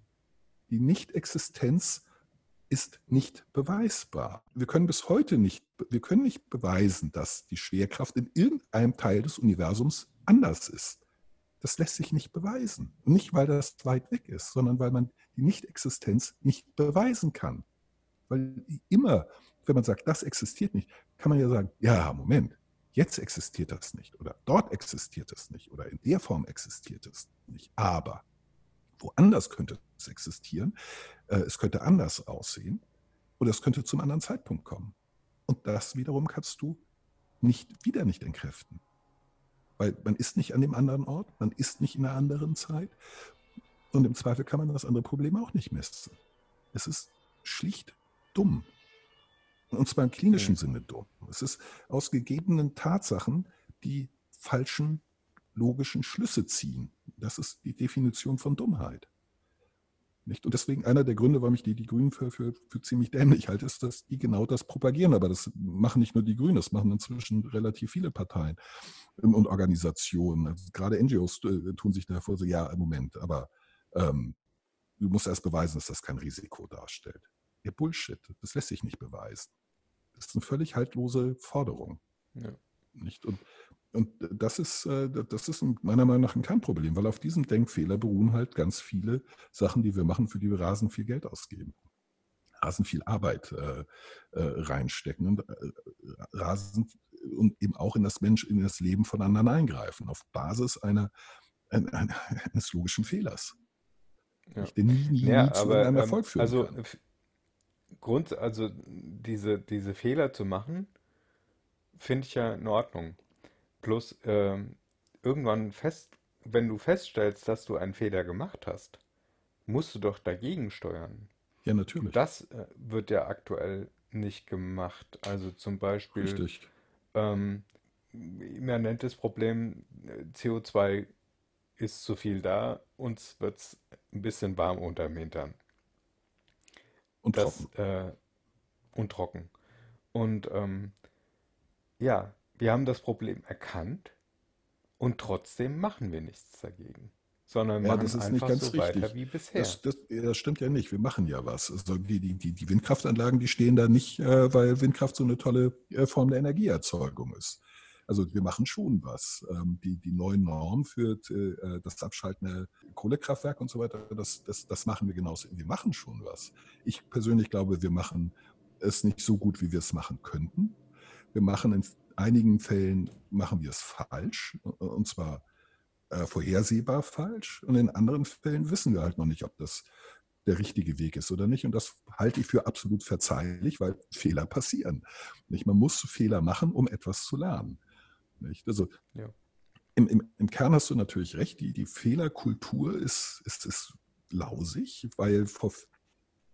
Die Nichtexistenz ist nicht beweisbar. Wir können bis heute nicht, wir können nicht beweisen, dass die Schwerkraft in irgendeinem Teil des Universums anders ist. Das lässt sich nicht beweisen. Und nicht, weil das weit weg ist, sondern weil man die Nichtexistenz nicht beweisen kann. Weil immer, wenn man sagt, das existiert nicht, kann man ja sagen, ja, Moment, jetzt existiert das nicht oder dort existiert es nicht oder in der Form existiert es nicht. Aber woanders könnte es existieren, äh, es könnte anders aussehen oder es könnte zum anderen Zeitpunkt kommen. Und das wiederum kannst du nicht wieder nicht entkräften. Weil man ist nicht an dem anderen Ort, man ist nicht in einer anderen Zeit und im Zweifel kann man das andere Problem auch nicht messen. Es ist schlicht dumm. Und zwar im klinischen mhm. Sinne dumm. Es ist aus gegebenen Tatsachen die falschen logischen Schlüsse ziehen. Das ist die Definition von Dummheit. Nicht? Und deswegen einer der Gründe, warum ich die, die Grünen für, für, für ziemlich dämlich halte, ist, dass die genau das propagieren. Aber das machen nicht nur die Grünen, das machen inzwischen relativ viele Parteien und Organisationen. Also gerade NGOs äh, tun sich davor so, ja, Moment, aber ähm, du musst erst beweisen, dass das kein Risiko darstellt. Ja, Bullshit, das lässt sich nicht beweisen. Das ist eine völlig haltlose Forderung. Ja. Nicht? Und Und das ist, äh, das ist meiner Meinung nach ein Kernproblem, weil auf diesem Denkfehler beruhen halt ganz viele Sachen, die wir machen, für die wir rasend viel Geld ausgeben. Rasend viel Arbeit äh, äh, reinstecken und rasend und eben auch in das Mensch, in das Leben von anderen eingreifen, auf Basis einer, eines logischen Fehlers. Ja. Der nie, nie, Ja, nie zu aber einem ähm, Erfolg führen also kann. Grund, also diese, diese Fehler zu machen, finde ich ja in Ordnung. Bloß ähm, irgendwann fest, wenn du feststellst, dass du einen Fehler gemacht hast, musst du doch dagegen steuern. Ja, natürlich. das äh, wird ja aktuell nicht gemacht. Also zum Beispiel Richtig. ähm, immanentes Problem, äh, CO2 ist zu viel da, uns wird es ein bisschen warm unterm Hintern. Und Das, trocken. äh, und trocken. Und ähm, ja, wir haben das Problem erkannt und trotzdem machen wir nichts dagegen, sondern Ja, machen das ist nicht einfach ganz so weiter richtig. wie bisher. Das, das, das stimmt ja nicht. Wir machen ja was. Also die, die, die die Windkraftanlagen, die stehen da nicht, äh, weil Windkraft so eine tolle äh, Form der Energieerzeugung ist. Also wir machen schon was. Ähm, die, die neuen Normen für äh, das Abschalten der Kohlekraftwerke und so weiter, das, das, das machen wir genauso. Wir machen schon was. Ich persönlich glaube, wir machen es nicht so gut, wie wir es machen könnten. Wir machen in einigen Fällen machen wir es falsch. Und zwar äh, vorhersehbar falsch. Und in anderen Fällen wissen wir halt noch nicht, ob das der richtige Weg ist oder nicht. Und das halte ich für absolut verzeihlich, weil Fehler passieren. Nicht? Man muss Fehler machen, um etwas zu lernen. Nicht? Also Ja. im, im, im Kern hast du natürlich recht, die, die Fehlerkultur ist, ist, ist lausig, weil vor,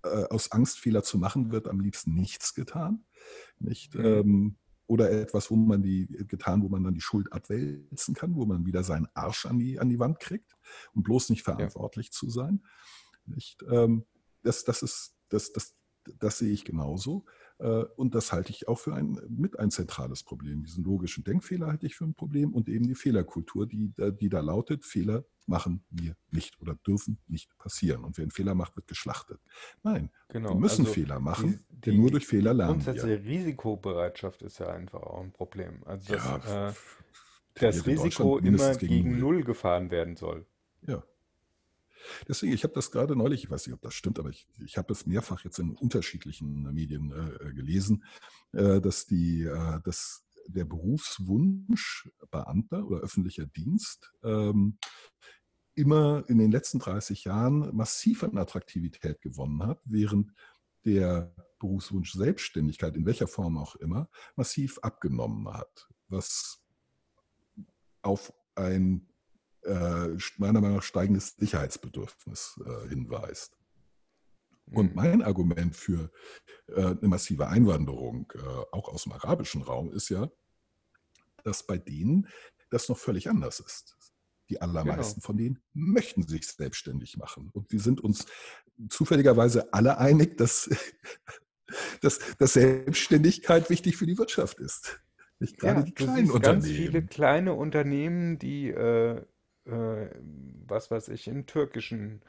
äh, aus Angst, Fehler zu machen, wird am liebsten nichts getan. Nicht? Mhm. Ähm, oder etwas, wo man die getan, wo man dann die Schuld abwälzen kann, wo man wieder seinen Arsch an die, an die Wand kriegt, um bloß nicht verantwortlich zu sein. Nicht? Ähm, das, das, ist, das, das, das sehe ich genauso. Äh, Und das halte ich auch für ein, mit ein zentrales Problem. Diesen logischen Denkfehler halte ich für ein Problem und eben die Fehlerkultur, die, da- die da lautet, Fehler machen wir nicht oder dürfen nicht passieren. Und wer einen Fehler macht, wird geschlachtet. Nein, wir Genau, müssen also Fehler machen, die, denn nur durch Fehler lernen wir. grundsätzliche Risikobereitschaft ist ja einfach auch ein Problem. Also dass Ja, äh, das Risiko immer gegen gegen Null. Null gefahren werden soll. Ja. Deswegen, ich habe das gerade neulich, ich weiß nicht, ob das stimmt, aber ich, ich habe es mehrfach jetzt in unterschiedlichen Medien äh, gelesen, äh, dass, die, äh, dass der Berufswunsch Beamter oder öffentlicher Dienst ähm, immer in den letzten 30 Jahren massiv an Attraktivität gewonnen hat, während der Berufswunsch Selbstständigkeit, in welcher Form auch immer, massiv abgenommen hat, was auf ein äh, meiner Meinung nach steigendes Sicherheitsbedürfnis äh, hinweist. Und Mhm. mein Argument für äh, eine massive Einwanderung, äh, auch aus dem arabischen Raum, ist ja, dass bei denen das noch völlig anders ist. Die allermeisten Genau. von denen möchten sich selbstständig machen. Und wir sind uns zufälligerweise alle einig, dass, dass, dass Selbstständigkeit wichtig für die Wirtschaft ist. Nicht gerade Ja, die kleinen siehst ganz viele Unternehmen. kleine Unternehmen, die, äh, äh, was weiß ich, in türkischen,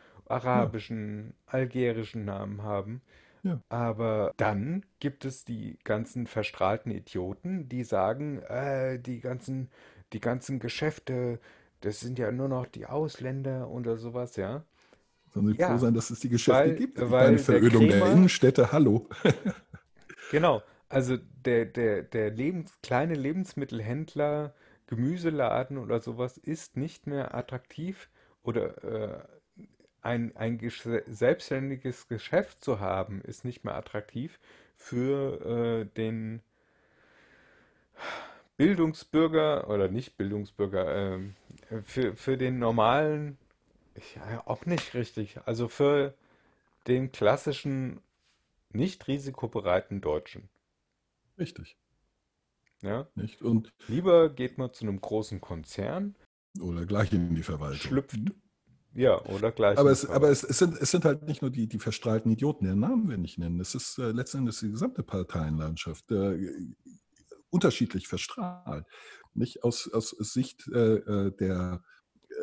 Ja, arabischen, algerischen Namen haben. ja. Aber dann gibt es die ganzen verstrahlten Idioten, die sagen, äh, die ganzen, die ganzen Geschäfte, das sind ja nur noch die Ausländer oder sowas, ja. Sollen Sie froh Ja, sein, dass es die Geschäfte weil, gibt? Weil der Verödung der Krämer, Innenstädte, hallo. genau, also der, der, der Lebens, kleine Lebensmittelhändler, Gemüseladen oder sowas ist nicht mehr attraktiv oder äh, ein, ein gesch- selbstständiges Geschäft zu haben, ist nicht mehr attraktiv für äh, den Bildungsbürger oder nicht Bildungsbürger, ähm, für, für den normalen, ja, auch nicht richtig, also für den klassischen, nicht risikobereiten Deutschen. Richtig. Ja? Nicht? Und, Lieber geht man zu einem großen Konzern, oder gleich in die Verwaltung. schlüpft, ja, oder gleich Aber, es, aber es, es, sind, es sind halt nicht nur die, die verstrahlten Idioten, deren Namen wir nicht nennen. Es ist äh, letztendlich die gesamte Parteienlandschaft äh, unterschiedlich verstrahlt. Nicht aus, aus Sicht äh, äh, der,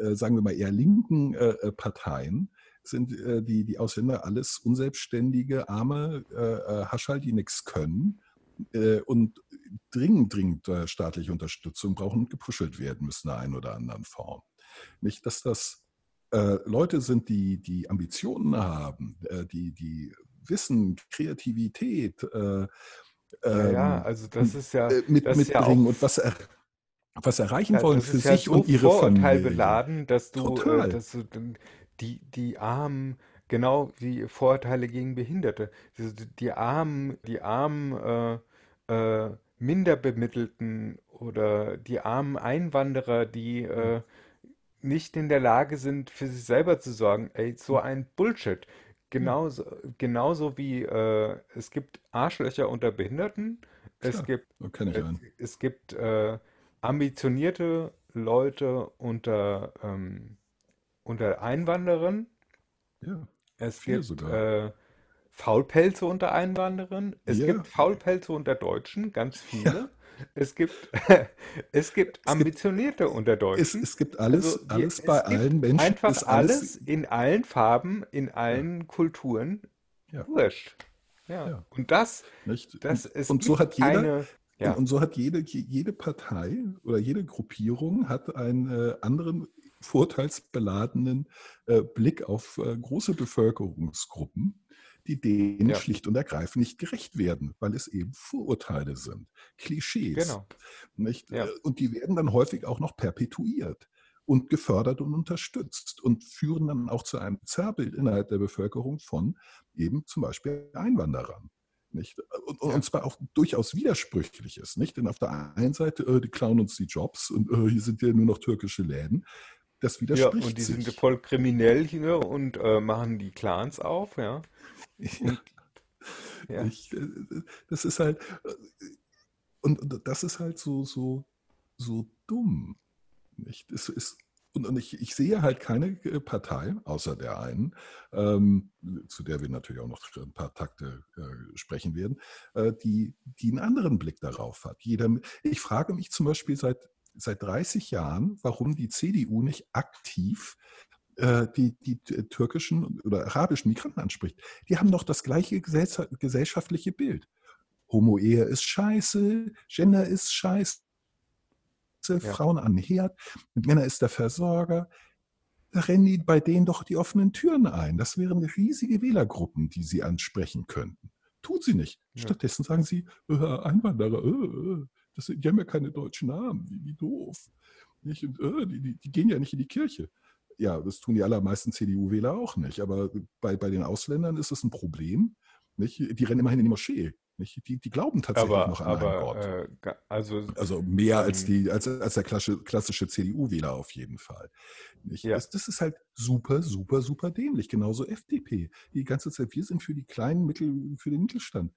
äh, sagen wir mal, eher linken äh, Parteien sind die, die Ausländer alles unselbstständige, arme Haschall, die nichts können. Äh, und dringend, dringend äh, staatliche Unterstützung brauchen und gepuschelt werden müssen in einer einen oder anderen Form. Nicht, dass das äh, Leute sind, die, die Ambitionen haben, äh, die, die Wissen, Kreativität, äh, Ja, ja, ähm, also das ist ja, mit, das ist ja mitbringen auch, und was, er, was erreichen ja, wollen für ja sich so und ihre Familie. vorurteilbeladen, dass du, Total. dass du die, die Armen, genau wie Vorurteile gegen Behinderte, diese, die Armen, die armen, äh, äh, Minderbemittelten oder die armen Einwanderer, die äh, nicht in der Lage sind, für sich selber zu sorgen. Ey, so hm, ein Bullshit. Genauso, genauso wie äh, es gibt Arschlöcher unter Behinderten, es klar, gibt, es, es gibt äh, ambitionierte Leute unter, ähm, unter Einwanderern, Ja, es gibt äh, Faulpelze unter Einwanderern, es gibt Ja, Faulpelze unter Deutschen, ganz ja. viele. Es gibt, es gibt Es gibt, ambitionierte unter es, Deutschen. es gibt Also alles, die, alles bei es gibt allen Menschen einfach ist alles, in allen Farben, in ja, allen Kulturen ja, wurscht. Ja. ja. Und das, Nicht? das, Und, es und so gibt hat jeder, keine, und, ja, und so hat jede, jede Partei oder jede Gruppierung hat einen äh, anderen vorteilsbeladenen äh, Blick auf äh, große Bevölkerungsgruppen, die denen ja, schlicht und ergreifend nicht gerecht werden, weil es eben Vorurteile sind, Klischees. genau. Nicht? Äh, Ja, Und die werden dann häufig auch noch perpetuiert und gefördert und unterstützt und führen dann auch zu einem Zerrbild innerhalb der Bevölkerung von eben zum Beispiel Einwanderern. Nicht? Und, und und ja. zwar auch durchaus widersprüchliches. Nicht? Denn auf der einen Seite, äh, die klauen uns die Jobs und äh, hier sind ja nur noch türkische Läden. Das Ja, und widerspricht die sind sich. voll kriminell hier und äh, machen die Clans auf, ja. Ja, nicht? Äh, Das ist halt, äh, und und das ist halt so, so, so dumm. Nicht? Es ist, und und ich, ich sehe halt keine äh, Partei, außer der einen, ähm, zu der wir natürlich auch noch ein paar Takte äh, sprechen werden, äh, die, die einen anderen Blick darauf hat. Jeder, ich frage mich zum Beispiel seit, seit 30 Jahren, warum die CDU nicht aktiv die, die t- türkischen oder arabischen Migranten anspricht. Die haben doch das gleiche gesellscha- gesellschaftliche Bild. Homo-Ehe ist scheiße, Gender ist scheiße, ja, Frauen an den Herd, Männer ist der Versorger. Da rennen die bei denen doch die offenen Türen ein. Das wären riesige Wählergruppen, die sie ansprechen könnten. Tun sie nicht. Stattdessen sagen sie, äh, Einwanderer, äh, äh, das sind, die haben ja keine deutschen Namen, wie, wie doof. Nicht? Äh, die, die, die gehen ja nicht in die Kirche. Ja, das tun die allermeisten CDU-Wähler auch nicht. Aber bei, bei den Ausländern ist es ein Problem. Nicht? Die rennen immerhin in die Moschee. Nicht? Die, die glauben tatsächlich noch aber, an einen aber, Gott. äh, also, Also mehr als, ähm, die, als, als der klassische, CDU-Wähler auf jeden Fall. Ja, Das, das ist halt super, super, super dämlich. Genauso FDP. Die ganze Zeit, wir sind für die kleinen Mittel, für den Mittelstand.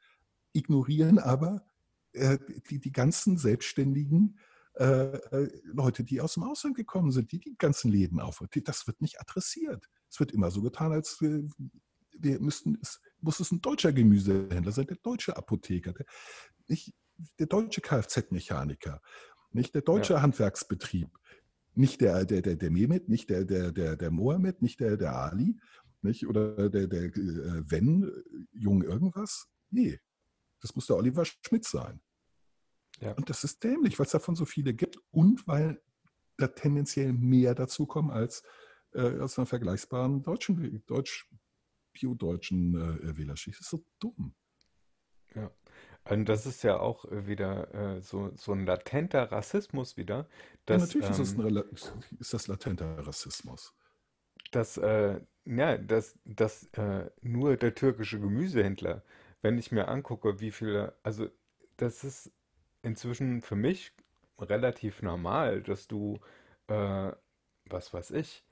Ignorieren aber äh, die, die ganzen selbstständigen äh, äh, Leute, die aus dem Ausland gekommen sind, die die ganzen Läden aufhören. Das wird nicht adressiert. Es wird immer so getan, als äh, wir müssten, es muss es ein deutscher Gemüsehändler sein, der deutsche Apotheker, der, nicht, der deutsche Kfz-Mechaniker, nicht der ja, deutsche Handwerksbetrieb, nicht der, der, der, der Mehmet, nicht der, der, der, der Mohammed, nicht der, der Ali, nicht, oder der, der äh, Wenn, äh, Jung irgendwas. Nee, das muss der Oliver Schmidt sein. Ja, Und das ist dämlich, weil es davon so viele gibt und weil da tendenziell mehr dazukommen als äh, aus einer vergleichbaren deutschen, deutsch, bio-deutschen äh, Wählerschicht. Das ist so dumm. ja. Und das ist ja auch wieder äh, so, so ein latenter Rassismus wieder, Ja, dass, natürlich ist das, ein, ähm, ist das latenter Rassismus. dass, äh, ja, dass, dass äh, nur der türkische Gemüsehändler, wenn ich mir angucke, wie viele, also das ist inzwischen für mich relativ normal, dass du, äh, was weiß ich,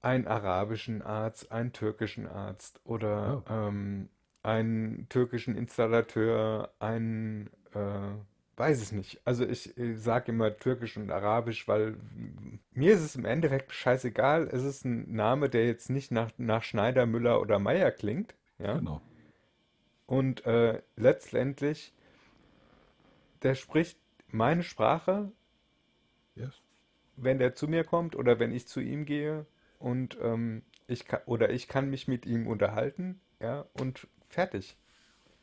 einen arabischen Arzt, einen türkischen Arzt oder Ja, ähm, einen türkischen Installateur, einen, äh, weiß es nicht. Also ich, äh, sage immer türkisch und arabisch, weil mir ist es im Endeffekt scheißegal. Es ist ein Name, der jetzt nicht nach, nach Schneider, Müller oder Meier klingt, ja. genau. Und äh, letztendlich, der spricht meine Sprache, Ja, wenn der zu mir kommt oder wenn ich zu ihm gehe und ähm, ich kann, oder ich kann mich mit ihm unterhalten, ja, und fertig.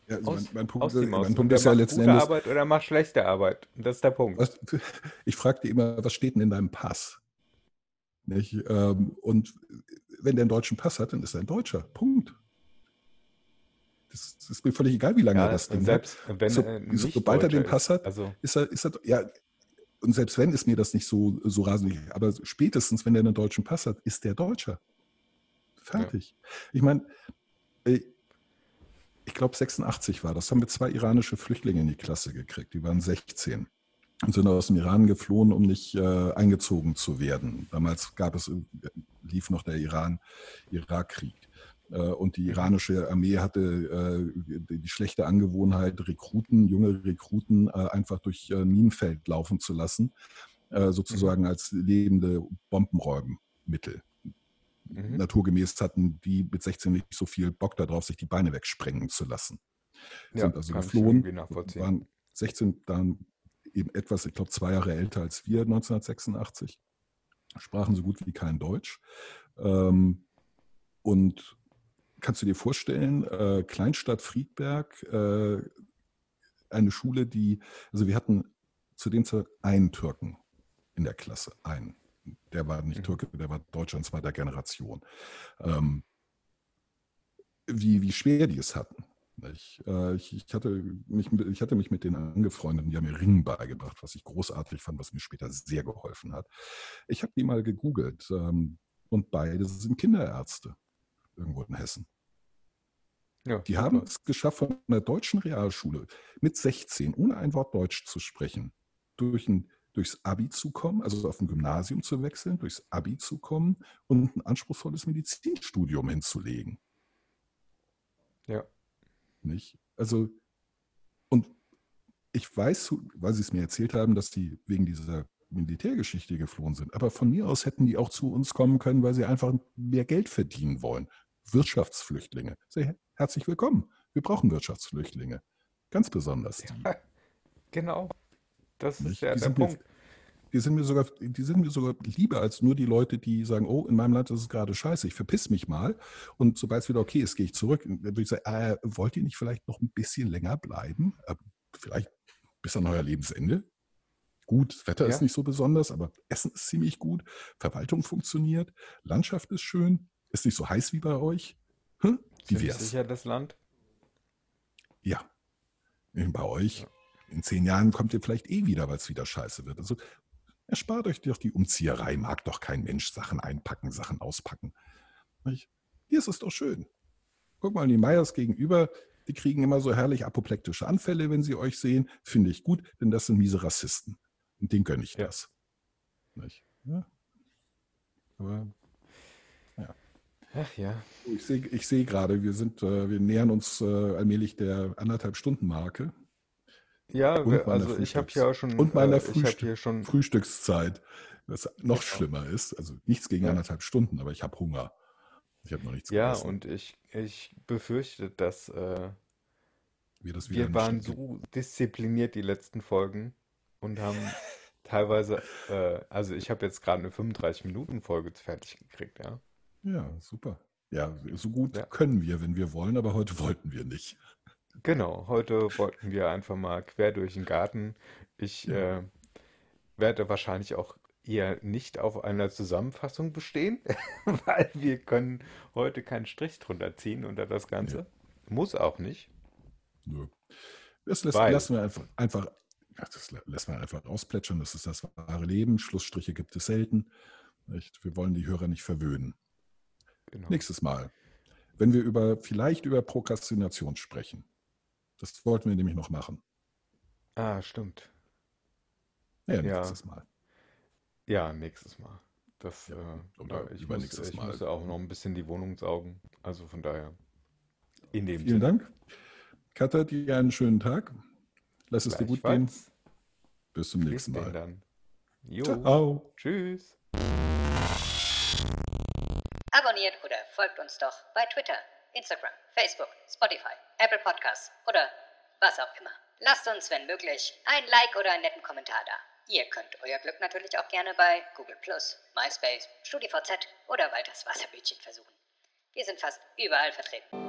Ja, also Aus, mein, mein Punkt, Maus. mein Punkt er ist ja letzten gute Endes, Arbeit oder er macht schlechte Arbeit. Das ist der Punkt. was, ich fragte immer, was steht denn in deinem Pass? Nicht? Ähm, Und wenn der einen deutschen Pass hat, dann ist er ein Deutscher. Punkt. Das, das ist mir völlig egal, wie lange er Ja, das Ding und hat. selbst wenn So, er nicht sobald er den Pass hat, also ist er, ist er, ja, und selbst wenn, ist mir das nicht so, so rasend. Aber spätestens, wenn er einen deutschen Pass hat, ist der Deutscher. Fertig. Ich meine, äh, ich glaube 86 war das, haben wir zwei iranische Flüchtlinge in die Klasse gekriegt. Die waren 16 und sind aus dem Iran geflohen, um nicht äh, eingezogen zu werden. Damals gab es, äh, lief noch der Iran-Irak-Krieg. Äh, Und die iranische Armee hatte äh, die schlechte Angewohnheit, Rekruten, junge Rekruten äh, einfach durch Minenfeld laufen zu lassen, sozusagen als lebende Bombenräummittel. mhm. Naturgemäß hatten die mit 16 nicht so viel Bock darauf, sich die Beine wegsprengen zu lassen. ja, Sind also geflohen, waren 16, dann eben etwas, ich glaube, zwei Jahre älter als wir, 1986. Sprachen so gut wie kein Deutsch. Ähm, und kannst du dir vorstellen, äh, Kleinstadt Friedberg, äh, eine Schule, die, also wir hatten zu dem Zeit einen Türken in der Klasse, einen. Der war nicht Mhm. Türke, der war Deutscher in zweiter Generation. Ähm, wie, wie schwer die es hatten. Ich, äh, ich, ich, hatte mich, mit- ich hatte mich mit denen angefreundet und die haben mir Ringen beigebracht, was ich großartig fand, was mir später sehr geholfen hat. Ich habe die mal gegoogelt ähm, und beide sind Kinderärzte irgendwo in Hessen. Ja, Die haben es geschafft, von einer deutschen Realschule mit 16, ohne ein Wort Deutsch zu sprechen, durch ein, durchs Abi zu kommen, also auf ein Gymnasium zu wechseln, durchs Abi zu kommen und ein anspruchsvolles Medizinstudium hinzulegen. Ja. Nicht? Also, und ich weiß, weil sie es mir erzählt haben, dass die wegen dieser Militärgeschichte geflohen sind. Aber von mir aus hätten die auch zu uns kommen können, weil sie einfach mehr Geld verdienen wollen. Wirtschaftsflüchtlinge. Sehr herzlich willkommen. Wir brauchen Wirtschaftsflüchtlinge. Ganz besonders. Ja, genau. Das ist ja Die der sind mir- Punkt. Die sind, mir sogar, die sind mir sogar lieber als nur die Leute, die sagen, oh, in meinem Land ist es gerade scheiße, ich verpiss mich mal. Und sobald es wieder okay ist, gehe ich zurück. Und Dann würde ich sagen, äh, wollt ihr nicht vielleicht noch ein bisschen länger bleiben? Äh, vielleicht bis an euer Lebensende? Gut, das Wetter Ja. ist nicht so besonders, aber Essen ist ziemlich gut, Verwaltung funktioniert, Landschaft ist schön, ist nicht so heiß wie bei euch. Hm? Wie wär's? sicher das Land. Ja. Bei euch. In zehn Jahren kommt ihr vielleicht eh wieder, weil es wieder scheiße wird. Also erspart euch doch die Umzieherei. Mag doch kein Mensch Sachen einpacken, Sachen auspacken. Nicht? Hier ist es doch schön. Guck mal, die Meyers gegenüber, die kriegen immer so herrlich apoplektische Anfälle, wenn sie euch sehen. Finde ich gut, denn das sind miese Rassisten. Und denen gönne ich Ja. das. Nicht? Ja. Aber Ach ja. ich sehe ich sehe gerade, wir sind, äh, wir nähern uns äh, allmählich der anderthalb Stunden Marke. Ja, also ich habe ja auch schon, und meiner äh, Frühstück- hier schon, Frühstückszeit, was noch Genau. schlimmer ist. Also nichts gegen Ja. anderthalb Stunden, aber ich habe Hunger. Ich habe noch nichts ja, gegessen. und ich, ich befürchte, dass äh, wir das wir waren so diszipliniert die letzten Folgen und haben teilweise, äh, also ich habe jetzt gerade eine 35-Minuten-Folge fertig gekriegt, ja. Ja, super. Ja, so gut Ja. können wir, wenn wir wollen, aber heute wollten wir nicht. Genau, heute wollten wir einfach mal quer durch den Garten. Ich Ja. äh, werde wahrscheinlich auch eher nicht auf einer Zusammenfassung bestehen, weil wir können heute keinen Strich drunter ziehen unter das Ganze. Muss auch nicht. Nö. Das lässt, Weil- lassen wir einfach, einfach, das lassen wir einfach ausplätschern. Das ist das wahre Leben. Schlussstriche gibt es selten. Nicht? Wir wollen die Hörer nicht verwöhnen. Genau. Nächstes Mal, wenn wir über vielleicht über Prokrastination sprechen. Das wollten wir nämlich noch machen. Ah, stimmt. Ja, Ja. nächstes Mal. Ja, nächstes Mal. Das, Ja, äh, oder ich muss, übernächstes ich Mal. muss auch noch ein bisschen die Wohnung saugen. Also von daher. In dem Vielen Sinne. Dank. Katha, dir einen schönen Tag. Lass es dir gut gehen. Bis zum nächsten Mal. dann. Jo. Ciao. Tschüss. Abonniert oder folgt uns doch bei Twitter, Instagram, Facebook, Spotify, Apple Podcasts oder was auch immer. Lasst uns, wenn möglich, ein Like oder einen netten Kommentar da. Ihr könnt euer Glück natürlich auch gerne bei Google MySpace, StudiVZ oder Walters Wasserbütchen versuchen. Wir sind fast überall vertreten.